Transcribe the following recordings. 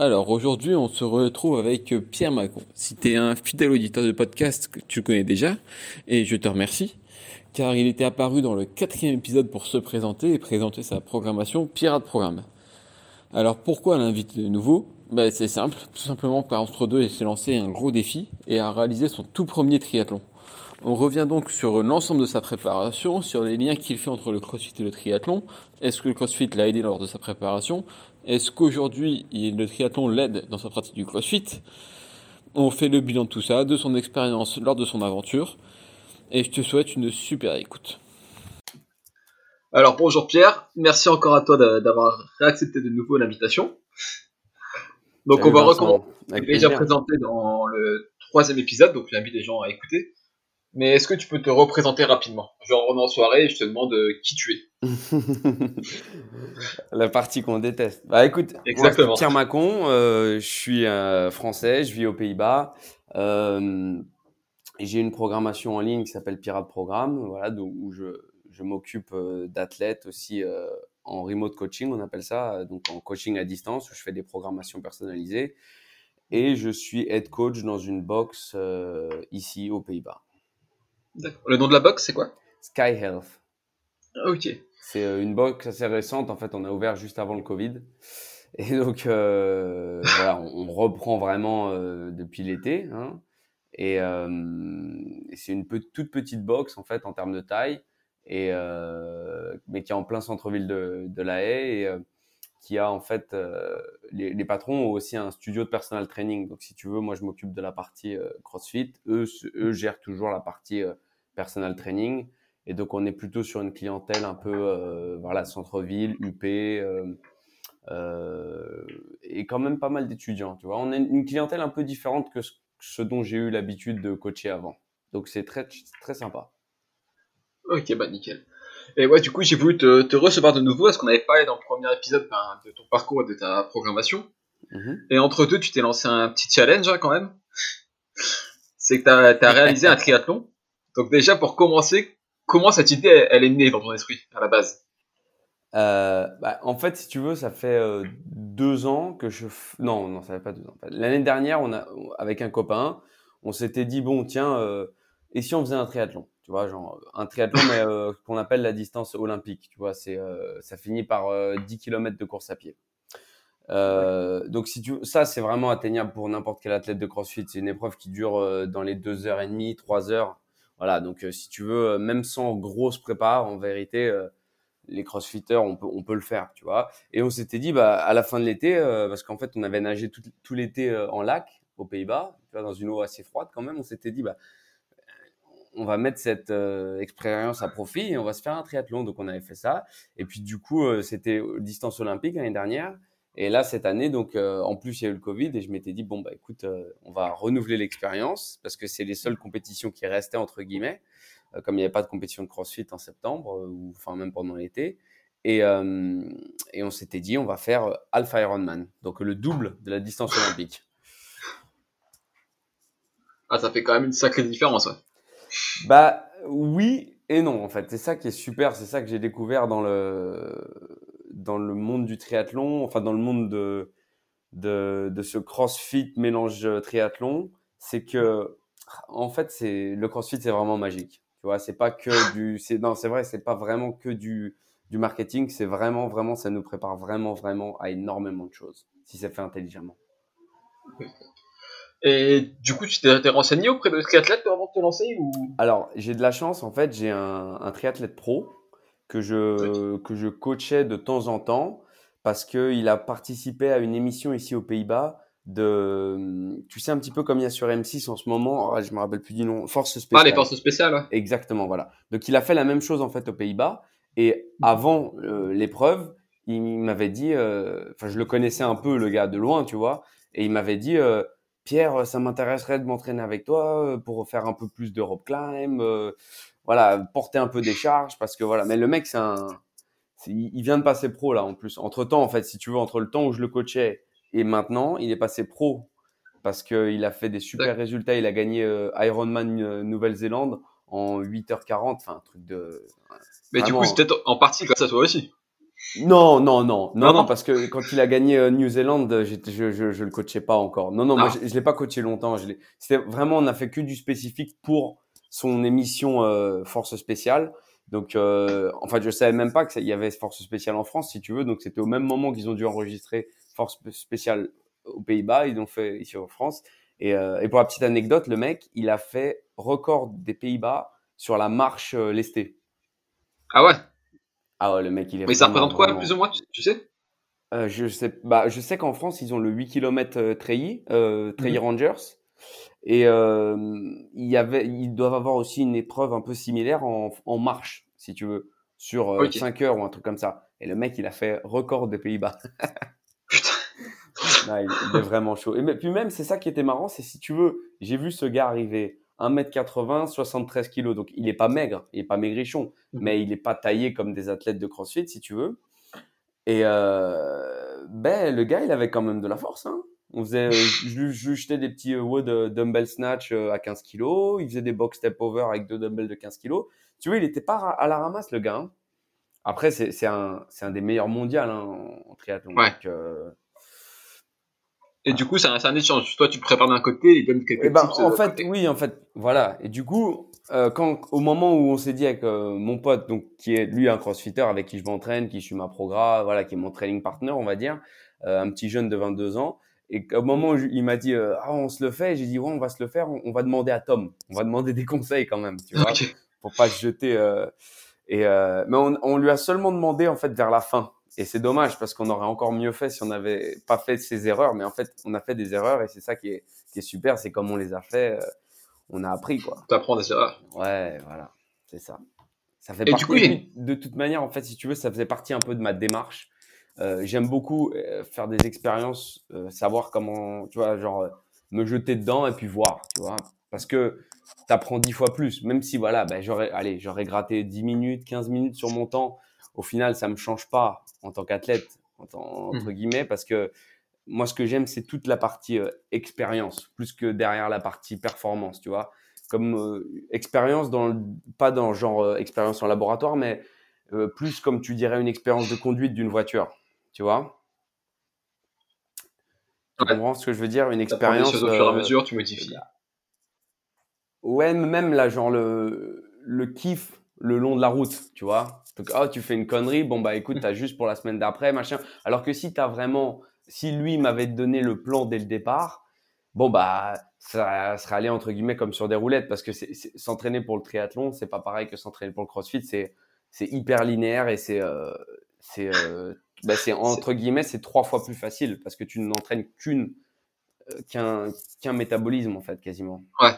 Alors aujourd'hui, on se retrouve avec Pierre Macon. Si tu es un fidèle auditeur de podcast que tu connais déjà, et je te remercie, car il était apparu dans le quatrième épisode pour se présenter et présenter sa programmation Pirate Programme. Alors pourquoi l'inviter de nouveau? Ben, C'est simple, tout simplement parce qu'entre deux, il s'est lancé un gros défi et a réalisé son tout premier triathlon. On revient donc sur l'ensemble de sa préparation, sur les liens qu'il fait entre le crossfit et le triathlon. Est-ce que le crossfit l'a aidé lors de sa préparation? Est-ce qu'aujourd'hui le triathlon l'aide dans sa pratique du crossfit? On fait le bilan de tout ça, de son expérience lors de son aventure. Et je te souhaite une super écoute. Alors bonjour Pierre, merci encore à toi d'avoir réaccepté de nouveau l'invitation. Donc on va recommencer. Déjà présenté dans le troisième épisode, donc j'invite les gens à écouter. Mais est-ce que tu peux te représenter rapidement? Genre on est en soirée et je te demande euh, qui tu es. La partie qu'on déteste. Bah écoute, Exactement. Pierre Macon, euh, je suis euh, français, je vis aux Pays-Bas. j'ai une programmation en ligne qui s'appelle Pirate Programme, voilà, où je, je m'occupe d'athlètes aussi en remote coaching, on appelle ça, donc en coaching à distance, où je fais des programmations personnalisées. Et je suis head coach dans une box ici aux Pays-Bas. Le nom de la box, c'est quoi Sky Health. Ah, ok. C'est euh, une box assez récente. En fait, on a ouvert juste avant le Covid. Et donc, euh, voilà, on, reprend vraiment euh, depuis l'été. Hein. Et, c'est une toute petite box, en fait, en termes de taille, et, mais qui est en plein centre-ville de, de, La Haye. Et, qui a en fait les, les, patrons ont aussi un studio de personal training. Donc si tu veux, moi je m'occupe de la partie CrossFit. Eux, eux gèrent toujours la partie personal training. Et donc, on est plutôt sur une clientèle un peu, euh, voilà, centre-ville, UP, euh, euh, et quand même pas mal d'étudiants, tu vois. On a une clientèle un peu différente que ce, dont j'ai eu l'habitude de coacher avant. Donc, c'est très, très sympa. Ok, bah nickel. Et ouais, du coup, j'ai voulu te, recevoir de nouveau, parce qu'on avait parlé dans le premier épisode ben, de ton parcours et de ta programmation? Mhm. Et entre deux, tu t'es lancé un petit challenge hein, quand même. C'est que tu as, réalisé un triathlon. Donc déjà, pour commencer, comment cette idée, elle, est née dans ton esprit, à la base? Euh, bah, en fait, si tu veux, ça fait euh, deux ans que je. Non, non, ça fait pas deux ans. L'année dernière, on a, avec un copain, on s'était dit bon, tiens, euh, et si on faisait un triathlon? Tu vois, genre un triathlon, mais qu'on appelle la distance olympique. Tu vois, c'est ça finit par 10 km de course à pied. donc si tu ça c'est vraiment atteignable pour n'importe quel athlète de CrossFit. C'est une épreuve qui dure dans les deux heures et demie, trois heures voilà, donc euh, si tu veux, euh, même sans grosse prépa, en vérité, euh, les crossfitters, on peut, on peut le faire, tu vois. Et on s'était dit, bah, à la fin de l'été, parce qu'en fait, on avait nagé tout, tout l'été en lac, aux Pays-Bas, dans une eau assez froide quand même, on s'était dit, bah, on va mettre cette expérience à profit et on va se faire un triathlon. Donc, on avait fait ça. Et puis, du coup, c'était distance olympique l'année dernière. Et là, cette année, donc, euh, en plus, il y a eu le Covid et je m'étais dit, bon, bah, écoute, euh, on va renouveler l'expérience parce que c'est les seules compétitions qui restaient, entre guillemets, euh, comme il n'y avait pas de compétition de CrossFit en septembre, ou enfin, même pendant l'été. Et, et on s'était dit, on va faire Alpha Ironman, donc le double de la distance olympique. Ah, ça fait quand même une sacrée différence, ouais. Bah, oui et non, en fait. C'est ça qui est super, c'est ça que j'ai découvert dans le dans le monde du triathlon, enfin dans le monde de, de, de ce CrossFit mélange euh, triathlon, c'est que en fait c'est le CrossFit c'est vraiment magique. Tu vois, c'est pas que du c'est non, c'est vrai, c'est pas vraiment que du du marketing, c'est vraiment vraiment ça nous prépare vraiment vraiment à énormément de choses si c'est fait intelligemment. Et du coup, tu t'es renseigné auprès de triathlètes avant de te lancer ou? Alors, j'ai de la chance en fait, j'ai un, un triathlète pro que je, que je coachais de temps en temps parce qu'il a participé à une émission ici aux Pays-Bas de, tu sais, un petit peu comme il y a sur M6 en ce moment, oh, je me rappelle plus du nom, Force Spéciale. Ah, les Forces Spéciales, Exactement, voilà. Donc il a fait la même chose en fait aux Pays-Bas. Et avant euh, l'épreuve, il m'avait dit, euh, enfin je le connaissais un peu le gars de loin, tu vois, Et il m'avait dit, Pierre, ça m'intéresserait de m'entraîner avec toi pour faire un peu plus de rope climb, voilà, porter un peu des charges, parce que voilà. Mais le mec, c'est un, il vient de passer pro là en plus. Entre temps, en fait, si tu veux, entre le temps où je le coachais et maintenant, il est passé pro parce qu'il a fait des super résultats. Il a gagné Ironman Nouvelle-Zélande en 8h40, enfin un truc de. Mais du coup, c'est peut-être en partie grâce à toi aussi. Non, non, non, non, non, parce que quand il a gagné euh, New Zealand, je, je, je, je, le coachais pas encore. Non, non, moi, ah. je, je l'ai pas coaché longtemps. C'était vraiment, on a fait que du spécifique pour son émission euh, Force Spéciale. Donc, euh, en fait, je savais même pas qu'il y avait Force Spéciale en France, si tu veux. Donc, c'était au même moment qu'ils ont dû enregistrer Force Spéciale aux Pays-Bas. Ils l'ont fait ici en France. Et, euh, et, pour la petite anecdote, le mec, il a fait record des Pays-Bas sur la marche euh, lestée. Ah ouais? Ah ouais, le mec, il est. Mais ça représente quoi, plus ou moins, tu, sais? Euh, je sais, bah, je sais qu'en France, ils ont le 8 km euh, Treillis, euh, Treillis mhm. Rangers. Et euh, il y avait, ils doivent avoir aussi une épreuve un peu similaire en, en marche, si tu veux, sur euh, 5 heures ou un truc comme ça. Et le mec, il a fait record des Pays-Bas. Putain. il, est vraiment chaud. Et puis même, c'est ça qui était marrant, c'est si tu veux, j'ai vu ce gars arriver 1m80, 73 kg. Donc, il n'est pas maigre, il n'est pas maigrichon, mhm. mais il n'est pas taillé comme des athlètes de crossfit, si tu veux. Et euh, ben, le gars, il avait quand même de la force. Hein. On faisait, je, je, jetais des petits euh, wood euh, dumbbell snatch à 15 kg. Il faisait des box step over avec deux dumbbells de 15 kg. Tu vois, il n'était pas à la ramasse, le gars. Hein. Après, c'est un, un, des meilleurs mondiaux hein, en, triathlon. Ouais. Donc, et du coup, c'est un, un, échange. Toi, tu prépares d'un côté, il donne quelques et eh ben, En fait, oui, en fait, voilà. Et du coup, euh, quand, au moment où on s'est dit avec euh, mon pote, donc qui est lui un crossfitter avec qui je m'entraîne, qui suit ma programme, voilà, qui est mon training partner, on va dire, euh, un petit jeune de 22 ans. Et au moment où il m'a dit, ah, on se le fait, j'ai dit, ouais, on va se le faire, on, va demander à Tom. On va demander des conseils quand même, tu vois, pour pas se jeter. et, mais on, on lui a seulement demandé, en fait, vers la fin. Et c'est dommage parce qu'on aurait encore mieux fait si on n'avait pas fait ces erreurs. Mais en fait, on a fait des erreurs et c'est ça qui est, qui est super. C'est comme on les a fait, euh, on a appris quoi. apprends des erreurs. Ouais, voilà, c'est ça. Ça fait et partie, du coup, de toute manière, en fait, si tu veux, ça faisait partie un peu de ma démarche. Euh, J'aime beaucoup euh, faire des expériences, euh, savoir comment, tu vois, genre me jeter dedans et puis voir, tu vois. Parce que tu apprends dix fois plus. Même si, voilà, ben, j'aurais, allez, j'aurais gratté 10 minutes, 15 minutes sur mon temps au final, ça me change pas en tant qu'athlète, entre mmh. guillemets, parce que moi, ce que j'aime, c'est toute la partie euh, expérience, plus que derrière la partie performance, tu vois. Comme euh, expérience, dans pas dans genre euh, expérience en laboratoire, mais plus comme tu dirais une expérience de conduite d'une voiture, tu vois. Tu comprends ce que je veux dire? Une expérience. Au fur et à mesure, tu modifies. Ouais, même là, genre le, le kiff le long de la route, tu vois. Donc, oh, tu fais une connerie, bon, bah écoute, t'as juste pour la semaine d'après, machin. Alors que si t'as vraiment, si lui m'avait donné le plan dès le départ, bon, bah, ça serait allé entre guillemets comme sur des roulettes parce que s'entraîner pour le triathlon, c'est pas pareil que s'entraîner pour le crossfit, c'est hyper linéaire et c'est euh, c'est euh, bah, entre guillemets c'est trois fois plus facile parce que tu n'entraînes qu'une euh, qu'un qu'un métabolisme en fait quasiment. Ouais.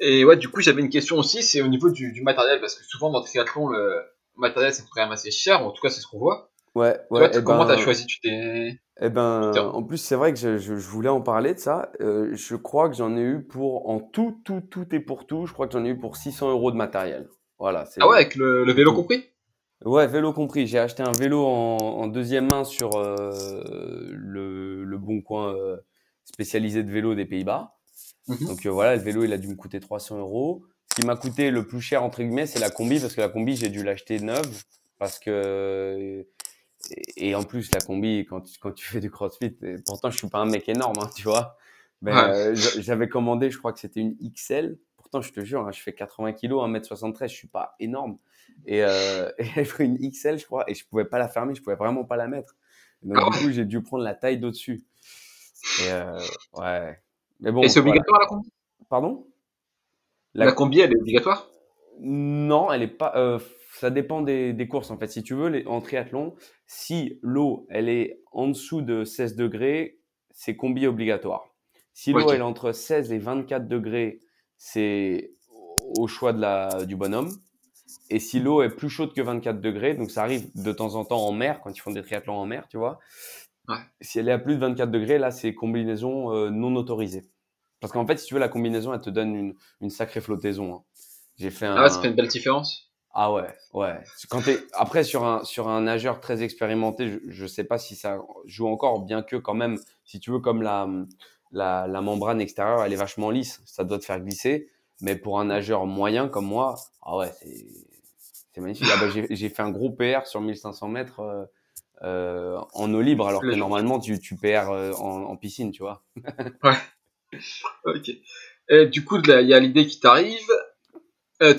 Et ouais, du coup, j'avais une question aussi, c'est au niveau du, du, matériel, parce que souvent dans le triathlon, le matériel c'est quand même assez cher, en tout cas c'est ce qu'on voit. Ouais, ouais. Toi, comment ben, t'as choisi Tu t'es. Eh ben, en plus, c'est vrai que je, je, je, voulais en parler de ça. Euh, je crois que j'en ai eu pour, en tout, tout, tout et pour tout, je crois que j'en ai eu pour 600 euros de matériel. Voilà. Ah ouais, avec le, le vélo compris? Ouais, vélo compris. J'ai acheté un vélo en, en deuxième main sur euh, le, le bon coin euh, spécialisé de vélo des Pays-Bas. Mhm. Donc euh, voilà, le vélo, il a dû me coûter 300 euros. Ce qui m'a coûté le plus cher, entre guillemets, c'est la combi, parce que la combi, j'ai dû l'acheter neuve, parce que... Et en plus, la combi, quand tu, quand tu fais du crossfit, pourtant, je suis pas un mec énorme, hein, tu vois. Mais euh, j'avais commandé, je crois que c'était une XL. Pourtant, je te jure, hein, je fais 80 kg, 1m73, je suis pas énorme. Et, euh, et pris une XL, je crois, et je pouvais pas la fermer, je pouvais vraiment pas la mettre. Donc, ah du coup, j'ai dû prendre la taille d'au-dessus. Et euh, ouais, et c'est obligatoire la combi? Pardon? La... combi, elle est obligatoire? Non, elle est pas. Euh, ça dépend des, des, courses en fait. Si tu veux, les, en triathlon, si l'eau elle est en dessous de 16 degrés, c'est combi obligatoire. Si l'eau elle est entre 16 et 24 degrés, c'est au choix de la, du bonhomme. Et si l'eau est plus chaude que 24 degrés, donc ça arrive de temps en temps en mer, quand ils font des triathlons en mer, tu vois, Si elle est à plus de 24 degrés, là, c'est combinaison euh, non autorisée. Parce qu'en fait, si tu veux, la combinaison, elle te donne une, une sacrée flottaison. Hein. J'ai fait un... Ah, ça fait une belle différence? Ah ouais, ouais. Quand Après, sur un, sur un nageur très expérimenté, je ne sais pas si ça joue encore, bien que quand même, si tu veux, comme la, la, la membrane extérieure, elle est vachement lisse, ça doit te faire glisser. Mais pour un nageur moyen comme moi, ah ouais, c'est magnifique. Ah bah, j'ai fait un gros PR sur 1500 mètres euh, euh, en eau libre, alors que normalement, tu, tu PR euh, en, en, piscine, tu vois. ouais. Ok. Et du coup, il y a l'idée qui t'arrive. Euh,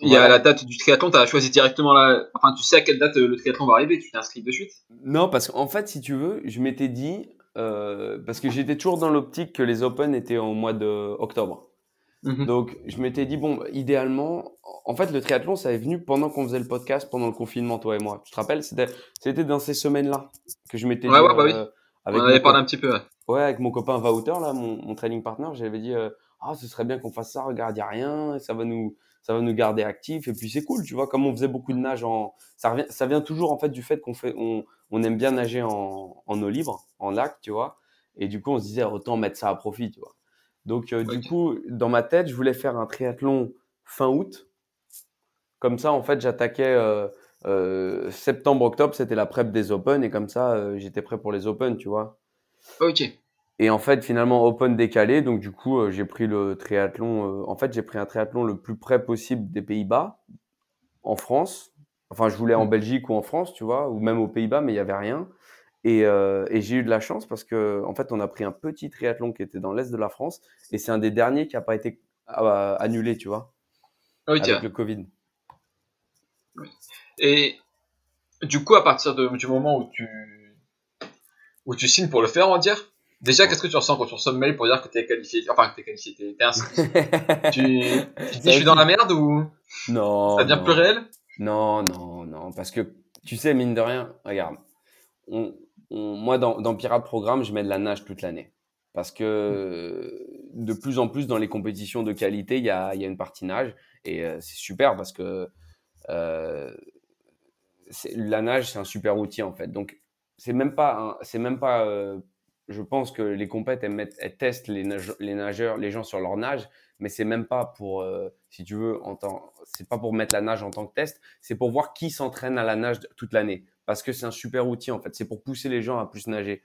il y a la date du triathlon, tu as choisi directement la. Enfin, tu sais à quelle date le triathlon va arriver, tu t'inscris de suite? Non, parce qu'en fait, si tu veux, je m'étais dit. Euh, parce que j'étais toujours dans l'optique que les Open étaient au mois d'octobre. Mhm. Donc, je m'étais dit, bon, idéalement, en fait, le triathlon, ça est venu pendant qu'on faisait le podcast, pendant le confinement, toi et moi. Tu te rappelles? C'était dans ces semaines-là que je m'étais dit. Ouais, bah oui. Euh, avec On avait parlé un petit peu. Ouais. avec mon copain Wouter, là, mon, mon training partner, j'avais dit, ah, ce serait bien qu'on fasse ça, regarde, il a rien, ça va nous ça va nous garder actifs et puis c'est cool, tu vois, comme on faisait beaucoup de nage en, ça revient, ça vient toujours en fait du fait qu'on fait, on, on aime bien nager en, en eau libre, en lac, tu vois, et du coup on se disait autant mettre ça à profit, tu vois. Donc euh, du coup dans ma tête je voulais faire un triathlon fin août, comme ça en fait j'attaquais euh, euh, septembre octobre c'était la prep des Open et comme ça j'étais prêt pour les Open, tu vois. Ok. Et en fait, finalement, open décalé. Donc, du coup, j'ai pris le triathlon. En fait, j'ai pris un triathlon le plus près possible des Pays-Bas, en France. Enfin, je voulais en mmh. Belgique ou en France, tu vois, ou même aux Pays-Bas, mais il y avait rien. Et, euh, et j'ai eu de la chance parce que, en fait, on a pris un petit triathlon qui était dans l'est de la France, et c'est un des derniers qui n'a pas été annulé, tu vois, avec le Covid. Et du coup, à partir de, du moment où tu où tu signes pour le faire, on va dire, Déjà, qu'est-ce que tu ressens quand tu reçois le mail pour dire que t'es qualifié Enfin, que t'es qualifié, t'es inscrit? tu, tu dis, je suis dans la merde ou Non. Ça devient plus réel Non, non, non. Parce que, tu sais, mine de rien, regarde. On, moi, dans, Pirate Programme, je mets de la nage toute l'année. Parce que de plus en plus, dans les compétitions de qualité, il y a, une partie nage. Et euh, c'est super parce que euh, la nage, c'est un super outil, en fait. Donc, c'est même pas, c'est même pas euh, je pense que les compètes, elles, testent les, nageurs, les gens sur leur nage, mais c'est même pas pour, si tu veux, c'est pas pour mettre la nage en tant que test, c'est pour voir qui s'entraîne à la nage toute l'année. Parce que c'est un super outil, en fait. C'est pour pousser les gens à plus nager.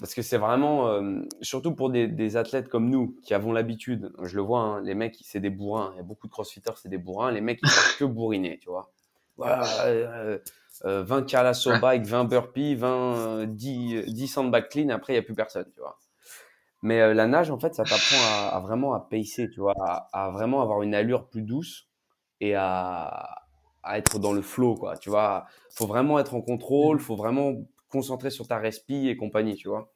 Parce que c'est vraiment, euh, surtout pour des, des, athlètes comme nous, qui avons l'habitude, je le vois, hein, les mecs, c'est des bourrins. Il y a beaucoup de crossfitters, c'est des bourrins. Les mecs, ils savent que bourriner, tu vois. Voilà, euh, 20 calasso bike, 20 burpees, 20, 10, 10 sandbag clean, après, il n'y a plus personne, tu vois. Mais euh, la nage, en fait, ça t'apprend à, vraiment à pacer, tu vois, à, vraiment avoir une allure plus douce et à, à être dans le flow, quoi, tu vois. faut vraiment être en contrôle, faut vraiment concentrer sur ta respi et compagnie, tu vois.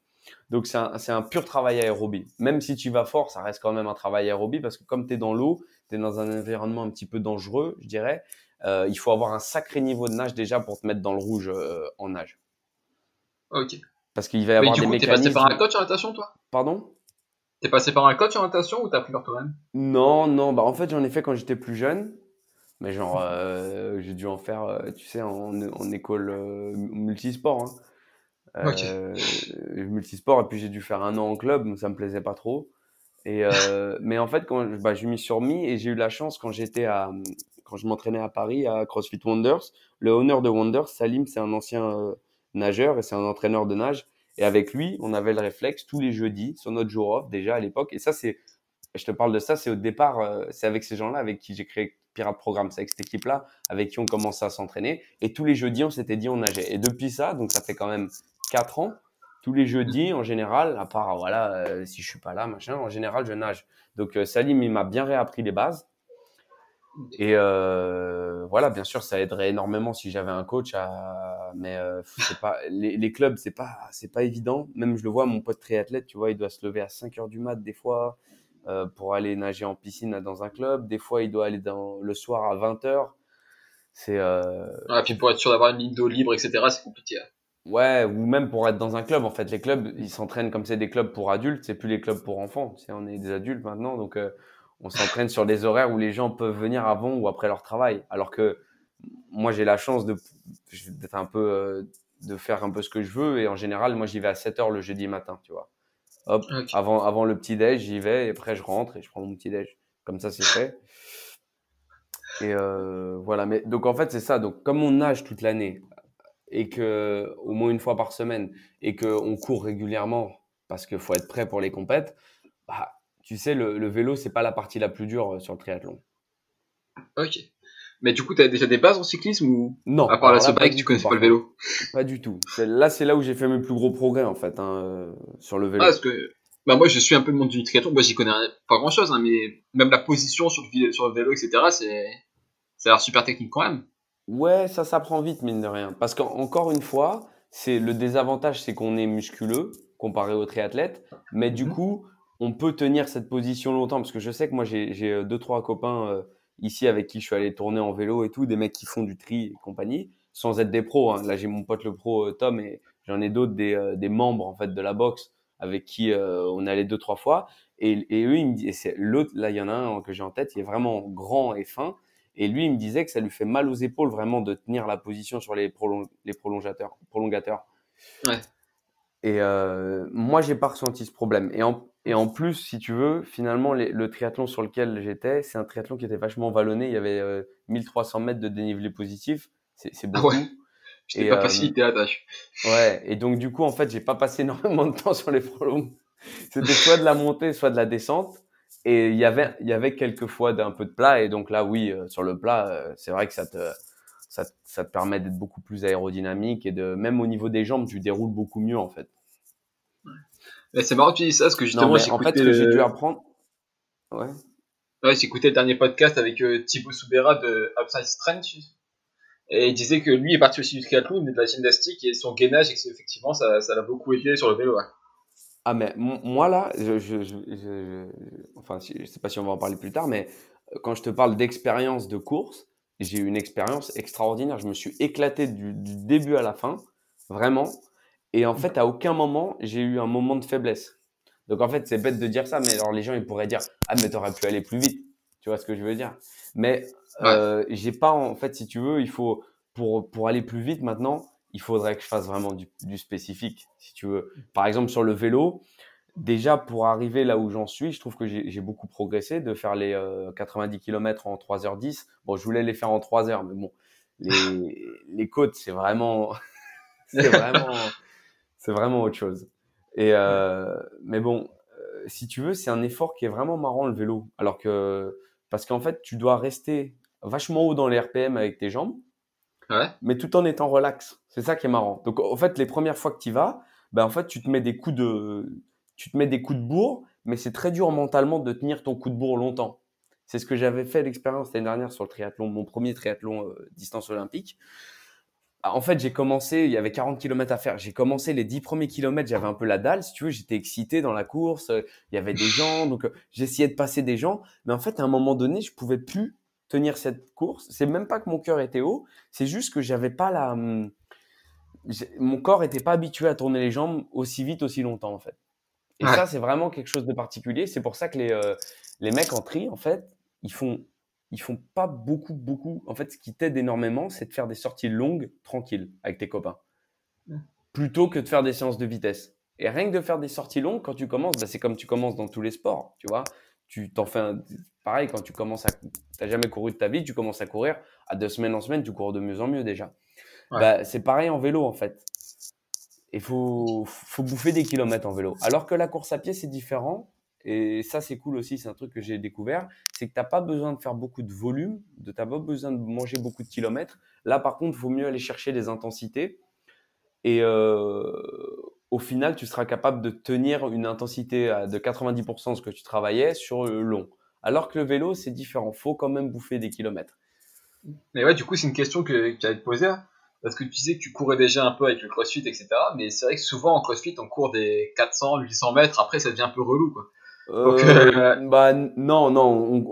Donc, c'est un, un, pur travail aérobie. Même si tu vas fort, ça reste quand même un travail aérobie parce que comme tu es dans l'eau, tu es dans un environnement un petit peu dangereux, je dirais. Euh, il faut avoir un sacré niveau de nage déjà pour te mettre dans le rouge euh, en nage. Ok. Parce qu'il va y avoir des mécanismes. T'es passé par un coach en natation, toi? Pardon? T'es passé par un coach en natation ou t'as pris par toi-même? Non, non. Bah en fait, j'en ai fait quand j'étais plus jeune. Mais genre, euh, j'ai dû en faire, tu sais, en, en école multisport. Hein. Multisport, et puis j'ai dû faire un an en club, mais ça me plaisait pas trop. Et mais en fait, quand bah, je m'y suis remis et j'ai eu la chance quand j'étais à, quand je m'entraînais à Paris à CrossFit Wonders. Le owner de Wonders, Salim, c'est un ancien euh, nageur et c'est un entraîneur de nage. Et avec lui, on avait le réflexe tous les jeudis sur notre jour off déjà à l'époque. Et ça, c'est, je te parle de ça, c'est au départ, euh, c'est avec ces gens-là avec qui j'ai créé Programme. C'est avec cette équipe-là avec qui on commençait à s'entraîner. Et tous les jeudis, on s'était dit on nageait. Et depuis ça, donc ça fait quand même quatre ans, tous les jeudis, en général, à part voilà, euh, si je suis pas là, machin, en général, je nage. Donc Salim, il m'a bien réappris les bases. Et euh, voilà, bien sûr, ça aiderait énormément si j'avais un coach. Mais euh, pas les, les, clubs, c'est pas c'est pas évident. Même je le vois, mon pote triathlète, tu vois, il doit se lever à 5 heures du mat des fois euh, pour aller nager en piscine dans un club. Des fois, il doit aller dans le soir à 20 heures. C'est. Euh... Ah, puis pour être sûr d'avoir une ligne d'eau libre, etc., c'est compliqué. Hein. Ouais, ou même pour être dans un club. En fait, les clubs, ils s'entraînent comme c'est des clubs pour adultes, c'est plus les clubs pour enfants. C'est on est des adultes maintenant, donc euh, on s'entraîne sur des horaires où les gens peuvent venir avant ou après leur travail. Alors que moi, j'ai la chance de d'être un peu, euh, de faire un peu ce que je veux. Et en général, moi, j'y vais à 7 heures le jeudi matin, tu vois. Hop, avant, avant le petit déj, j'y vais et après je rentre et je prends mon petit déj. Comme ça, c'est fait. Et euh, voilà. Mais donc en fait, c'est ça. Donc comme on nage toute l'année et que au moins une fois par semaine et que on court régulièrement parce qu'il faut être prêt pour les compètes, bah, tu sais, le, le vélo c'est pas la partie la plus dure euh, sur le triathlon. Ok. Mais du coup, tu as déjà des bases en cyclisme ou Non. À part la bike, tu connais pas le vélo Pas du tout. Là, c'est là où j'ai fait mes plus gros progrès en fait hein, euh, sur le vélo. Ah, parce que bah moi, je suis un peu le monde du triathlon. Moi, j'y connais pas grand chose, hein, mais même la position sur le, sur le vélo, etc., c'est ça a l'air super technique quand même. Ouais, ça s'apprend vite, mine de rien. Parce qu'encore une fois, c'est le désavantage, c'est qu'on est musculeux comparé aux triathlètes, mais du mhm. coup, on peut tenir cette position longtemps. Parce que je sais que moi, j'ai euh, deux, trois copains euh, ici avec qui je suis allé tourner en vélo et tout, des mecs qui font du tri et compagnie, sans être des pros. Hein. Là, j'ai mon pote le pro euh, Tom et j'en ai d'autres des, des, membres en fait de la boxe avec qui on est allé deux, trois fois. Et, et eux, me disent, l'autre, là, il y en a un que j'ai en tête, il est vraiment grand et fin. Et lui, il me disait que ça lui fait mal aux épaules vraiment de tenir la position sur les, les prolongateurs. prolongateurs. Ouais. Et euh, moi, j'ai pas ressenti ce problème. Et en, et en plus, si tu veux, finalement, le triathlon sur lequel j'étais, c'est un triathlon qui était vachement vallonné. Il y avait 1300 euh, mètres de dénivelé positif. C'est ah beaucoup. ouais. Je pas euh, facilité la tâche. Ouais. Et donc, du coup, en fait, j'ai pas passé énormément de temps sur les prolongs. C'était soit de la montée, soit de la descente. Et il y avait, il y avait quelques fois d'un peu de plat. Et donc là, oui, euh, sur le plat, euh, c'est vrai que ça te, ça, ça te permet d'être beaucoup plus aérodynamique et de, même au niveau des jambes, tu déroules beaucoup mieux, en fait. C'est marrant que tu dis ça, parce que justement, j'ai en fait, ce que j'ai dû apprendre. Ouais. Ouais, j'ai écouté le dernier podcast avec euh, Thibaut Soubera de Upside Strength. Et il disait que lui est parti aussi du triathlon, mais de la gymnastique et son gainage, et que effectivement, ça, ça l'a beaucoup aidé sur le vélo. Ah, mais moi, là, je, je, je, enfin, je sais pas si on va en parler plus tard, mais euh, quand je te parle d'expérience de course, j'ai eu une expérience extraordinaire. Je me suis éclaté du, début à la fin, vraiment. Et en fait, à aucun moment, j'ai eu un moment de faiblesse. Donc, en fait, c'est bête de dire ça, mais alors les gens, ils pourraient dire Ah, mais t'aurais pu aller plus vite. Tu vois ce que je veux dire? Mais euh, j'ai pas, en fait, si tu veux, il faut, pour, pour aller plus vite maintenant, il faudrait que je fasse vraiment du, spécifique, si tu veux. Par exemple, sur le vélo, déjà pour arriver là où j'en suis, je trouve que j'ai beaucoup progressé de faire les 90 euh, km en 3h10. Bon, je voulais les faire en 3 h mais bon, les, les côtes, c'est vraiment, c'est vraiment, c'est vraiment autre chose. Et euh, mais bon, euh, si tu veux, c'est un effort qui est vraiment marrant le vélo, alors que parce qu'en fait, tu dois rester vachement haut dans les RPM avec tes jambes mais tout en étant relax. C'est ça qui est marrant. Donc, en fait, les premières fois que tu y vas, ben, en fait, tu te mets des coups de, tu te mets des coups de bourre, mais c'est très dur mentalement de tenir ton coup de bourre longtemps. C'est ce que j'avais fait l'expérience l'année dernière sur le triathlon, mon premier triathlon euh, distance olympique. Ah, en fait, j'ai commencé, il y avait 40 km à faire. J'ai commencé les 10 premiers kilomètres, j'avais un peu la dalle, si tu veux, j'étais excité dans la course, il y avait des gens, donc euh, j'essayais de passer des gens. Mais en fait, à un moment donné, je pouvais plus tenir cette course. C'est même pas que mon cœur était haut, c'est juste que j'avais pas la. Hum, mon corps était pas habitué à tourner les jambes aussi vite, aussi longtemps, en fait. Et ça, c'est vraiment quelque chose de particulier. C'est pour ça que les, euh, les mecs en tri, en fait, ils font, ils font pas beaucoup, beaucoup. En fait, ce qui t'aide énormément, c'est de faire des sorties longues, tranquilles, avec tes copains. Plutôt que de faire des séances de vitesse. Et rien que de faire des sorties longues, quand tu commences, bah, c'est comme tu commences dans tous les sports, tu vois tu t'en fais un... pareil quand tu commences à t'as jamais couru de ta vie tu commences à courir à deux semaines en semaine tu cours de mieux en mieux déjà bah, c'est pareil en vélo en fait il faut faut bouffer des kilomètres en vélo alors que la course à pied c'est différent et ça c'est cool aussi c'est un truc que j'ai découvert c'est que t'as pas besoin de faire beaucoup de volume de t'as pas besoin de manger beaucoup de kilomètres là par contre il vaut mieux aller chercher des intensités et euh, au final, tu seras capable de tenir une intensité de 90% de ce que tu travaillais sur le long. Alors que le vélo, c'est différent. Faut quand même bouffer des kilomètres. Mais ouais, du coup, c'est une question que tu allais te poser. Hein. Parce que tu disais que tu courais déjà un peu avec le crossfit, etc. Mais c'est vrai que souvent en crossfit, on court des 400, 800 mètres. Après, ça devient un peu relou. Quoi. Euh, euh, bah, non, non.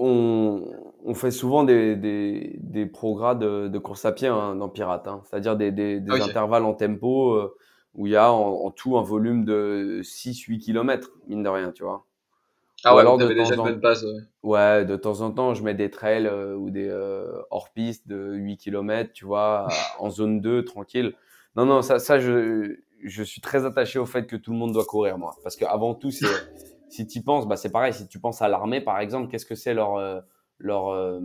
On, fait souvent des, des, progrès de, course à pied hein, dans Pirate. Hein. C'est-à-dire des, intervalles en tempo. Euh, où il y a en, tout un volume de 6-8 km, mine de rien, tu vois. Ah ouais, alors de déjà une bonne base. Ouais. de temps en temps, je mets des trails euh, ou des euh, hors-pistes de 8 km, tu vois, en zone 2, tranquille. Non, non, ça, ça je, je suis très attaché au fait que tout le monde doit courir, moi. Parce qu'avant tout, si tu penses, bah, c'est pareil. Si tu penses à l'armée, par exemple, qu'est-ce que c'est leur, euh, leur,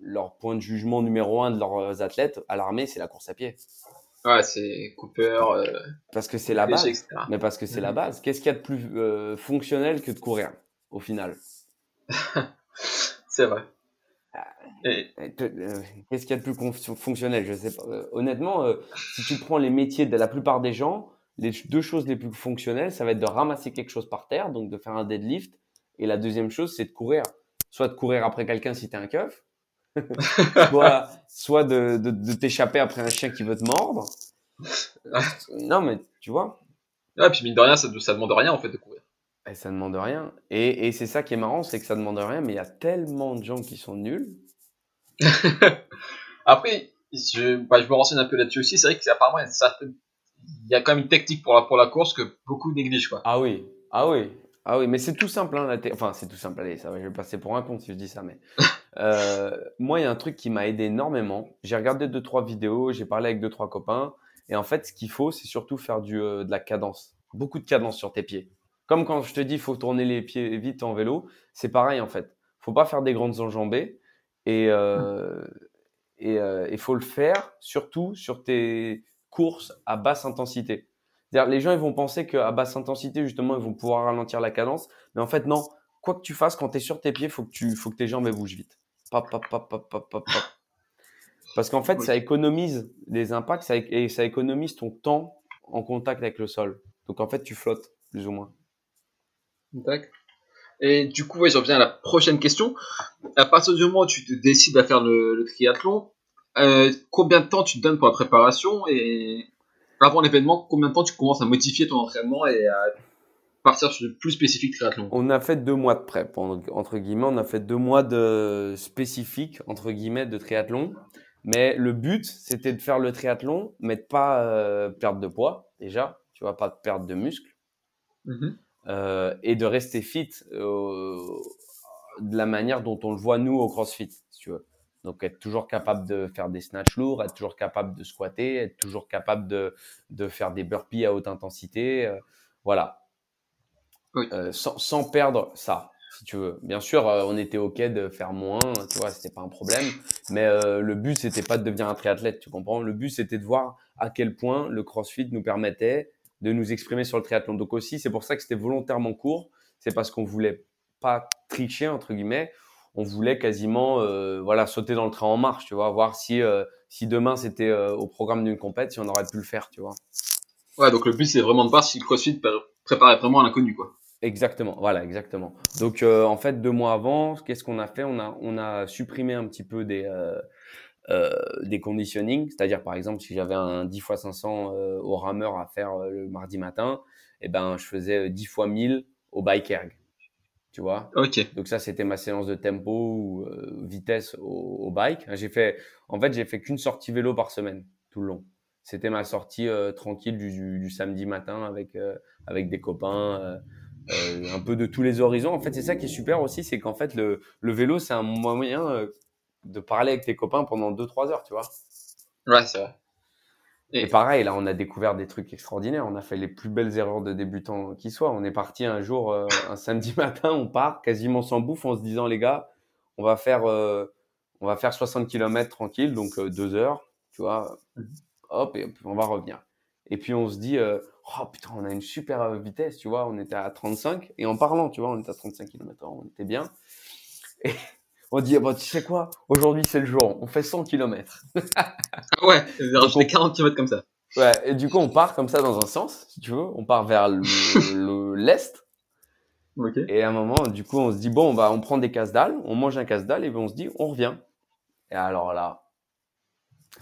leur point de jugement numéro un de leurs athlètes? À l'armée C'est la course à pied. Ouais, c'est Cooper. Euh, parce que c'est la base. Mais parce que c'est la base. Qu'est-ce qu'il y a de plus fonctionnel que de courir, au final? C'est vrai. Qu'est-ce qu'il y a de plus fonctionnel? Je sais pas. honnêtement, si tu prends les métiers de la plupart des gens, les deux choses les plus fonctionnelles, ça va être de ramasser quelque chose par terre, donc de faire un deadlift. Et la deuxième chose, c'est de courir. Soit de courir après quelqu'un si tu es un keuf, soit, soit de, de, t'échapper après un chien qui veut te mordre. non, mais tu vois. Ouais, puis mine de rien, ça, ça demande rien en fait de courir. Et ça demande rien. Et, et c'est ça qui est marrant, c'est que ça demande rien, mais il y a tellement de gens qui sont nuls. Après, je, bah, je me renseigne un peu là-dessus aussi. C'est vrai qu'apparemment, il y a il y a quand même une technique pour la, pour la course que beaucoup négligent. Quoi. Ah oui, ah oui, ah oui, mais c'est tout simple. Hein, la enfin, c'est tout simple. Allez, ça va, je vais passer pour un con si je dis ça. Mais euh, moi, il y a un truc qui m'a aidé énormément. J'ai regardé deux trois vidéos, j'ai parlé avec deux trois copains, et en fait, ce qu'il faut, c'est surtout faire du, euh, de la cadence, beaucoup de cadence sur tes pieds. Comme quand je te dis, faut tourner les pieds vite en vélo, c'est pareil en fait. Faut pas faire des grandes enjambées, et euh, et il faut le faire surtout sur tes course à basse intensité. Les gens ils vont penser qu'à basse intensité, justement, ils vont pouvoir ralentir la cadence. Mais en fait, non. Quoi que tu fasses, quand tu es sur tes pieds, faut, faut que tes jambes bougent vite. Parce qu'en fait, ça économise des impacts ça, et ça économise ton temps en contact avec le sol. Donc en fait, tu flottes, plus ou moins. D'accord. Et du coup, ouais, je reviens à la prochaine question. À partir du moment où tu te décides à faire le triathlon, euh, combien de temps tu te donnes pour la préparation et avant l'événement, combien de temps tu commences à modifier ton entraînement et à partir sur plus spécifique triathlon On a fait deux mois de prep, entre guillemets, on a fait deux mois de spécifique, entre guillemets, de triathlon. Mais le but, c'était de faire le triathlon, mais de pas euh, perdre de poids, déjà, tu vois, pas de perdre de muscle, mm-hmm. euh, et de rester fit de la manière dont on le voit nous au CrossFit, si tu veux. Donc, être toujours capable de faire des snatchs lourds, être toujours capable de squatter, être toujours capable de, de faire des burpees à haute intensité. Euh, Euh, sans, sans, perdre ça, si tu veux. Bien sûr, euh, on était OK de faire moins, tu vois, c'était pas un problème. Mais le but, c'était pas de devenir un triathlète, tu comprends? Le but, c'était de voir à quel point le CrossFit nous permettait de nous exprimer sur le triathlon. Donc aussi, c'est pour ça que c'était volontairement court. C'est parce qu'on voulait pas tricher, entre guillemets on voulait quasiment euh, voilà sauter dans le train en marche, tu vois, voir si euh, si demain c'était euh, au programme d'une compète, si on aurait pu le faire, tu vois. Ouais, donc le but c'est vraiment de voir si le CrossFit préparait vraiment à l'inconnu, quoi. Exactement, voilà, exactement. Donc en fait, deux mois avant, qu'est-ce qu'on a fait? On a on a supprimé un petit peu des des conditioning, c'est-à-dire par exemple si j'avais un 10 x 500 au rameur à faire le mardi matin, eh ben je faisais 10 x 1000 au bike erg tu vois? Ok. Donc ça, c'était ma séance de tempo ou euh, vitesse au, bike. J'ai fait, en fait, j'ai fait qu'une sortie vélo par semaine, tout le long. C'était ma sortie euh, tranquille du, samedi matin avec euh, avec des copains, un peu de tous les horizons. En fait, c'est ça qui est super aussi, c'est qu'en fait, le, le vélo, c'est un moyen de parler avec tes copains pendant 2-3 heures, tu vois. Ouais, c'est vrai. Et, pareil, là, on a découvert des trucs extraordinaires. On a fait les plus belles erreurs de débutants qui soient. On est parti un jour, euh, un samedi matin, on part quasiment sans bouffe en se disant, les gars, on va faire, euh, on va faire 60 km tranquille, donc euh, deux heures, tu vois. Mhm. Hop, et on va revenir. Et puis on se dit, oh putain, on a une super vitesse, tu vois. On était à 35 et en parlant, tu vois, on était à 35 km on était bien. Et on dit, bah, tu sais quoi, aujourd'hui c'est le jour, on fait 100 km. ah ouais, on 40 km comme ça. Ouais, et du coup on part comme ça dans un sens, si tu veux, on part vers l'est. Et à un moment, du coup, on se dit, bon, bah, on prend des casse-dalles, on mange un casse-dalle et on se dit, on revient. Et alors là,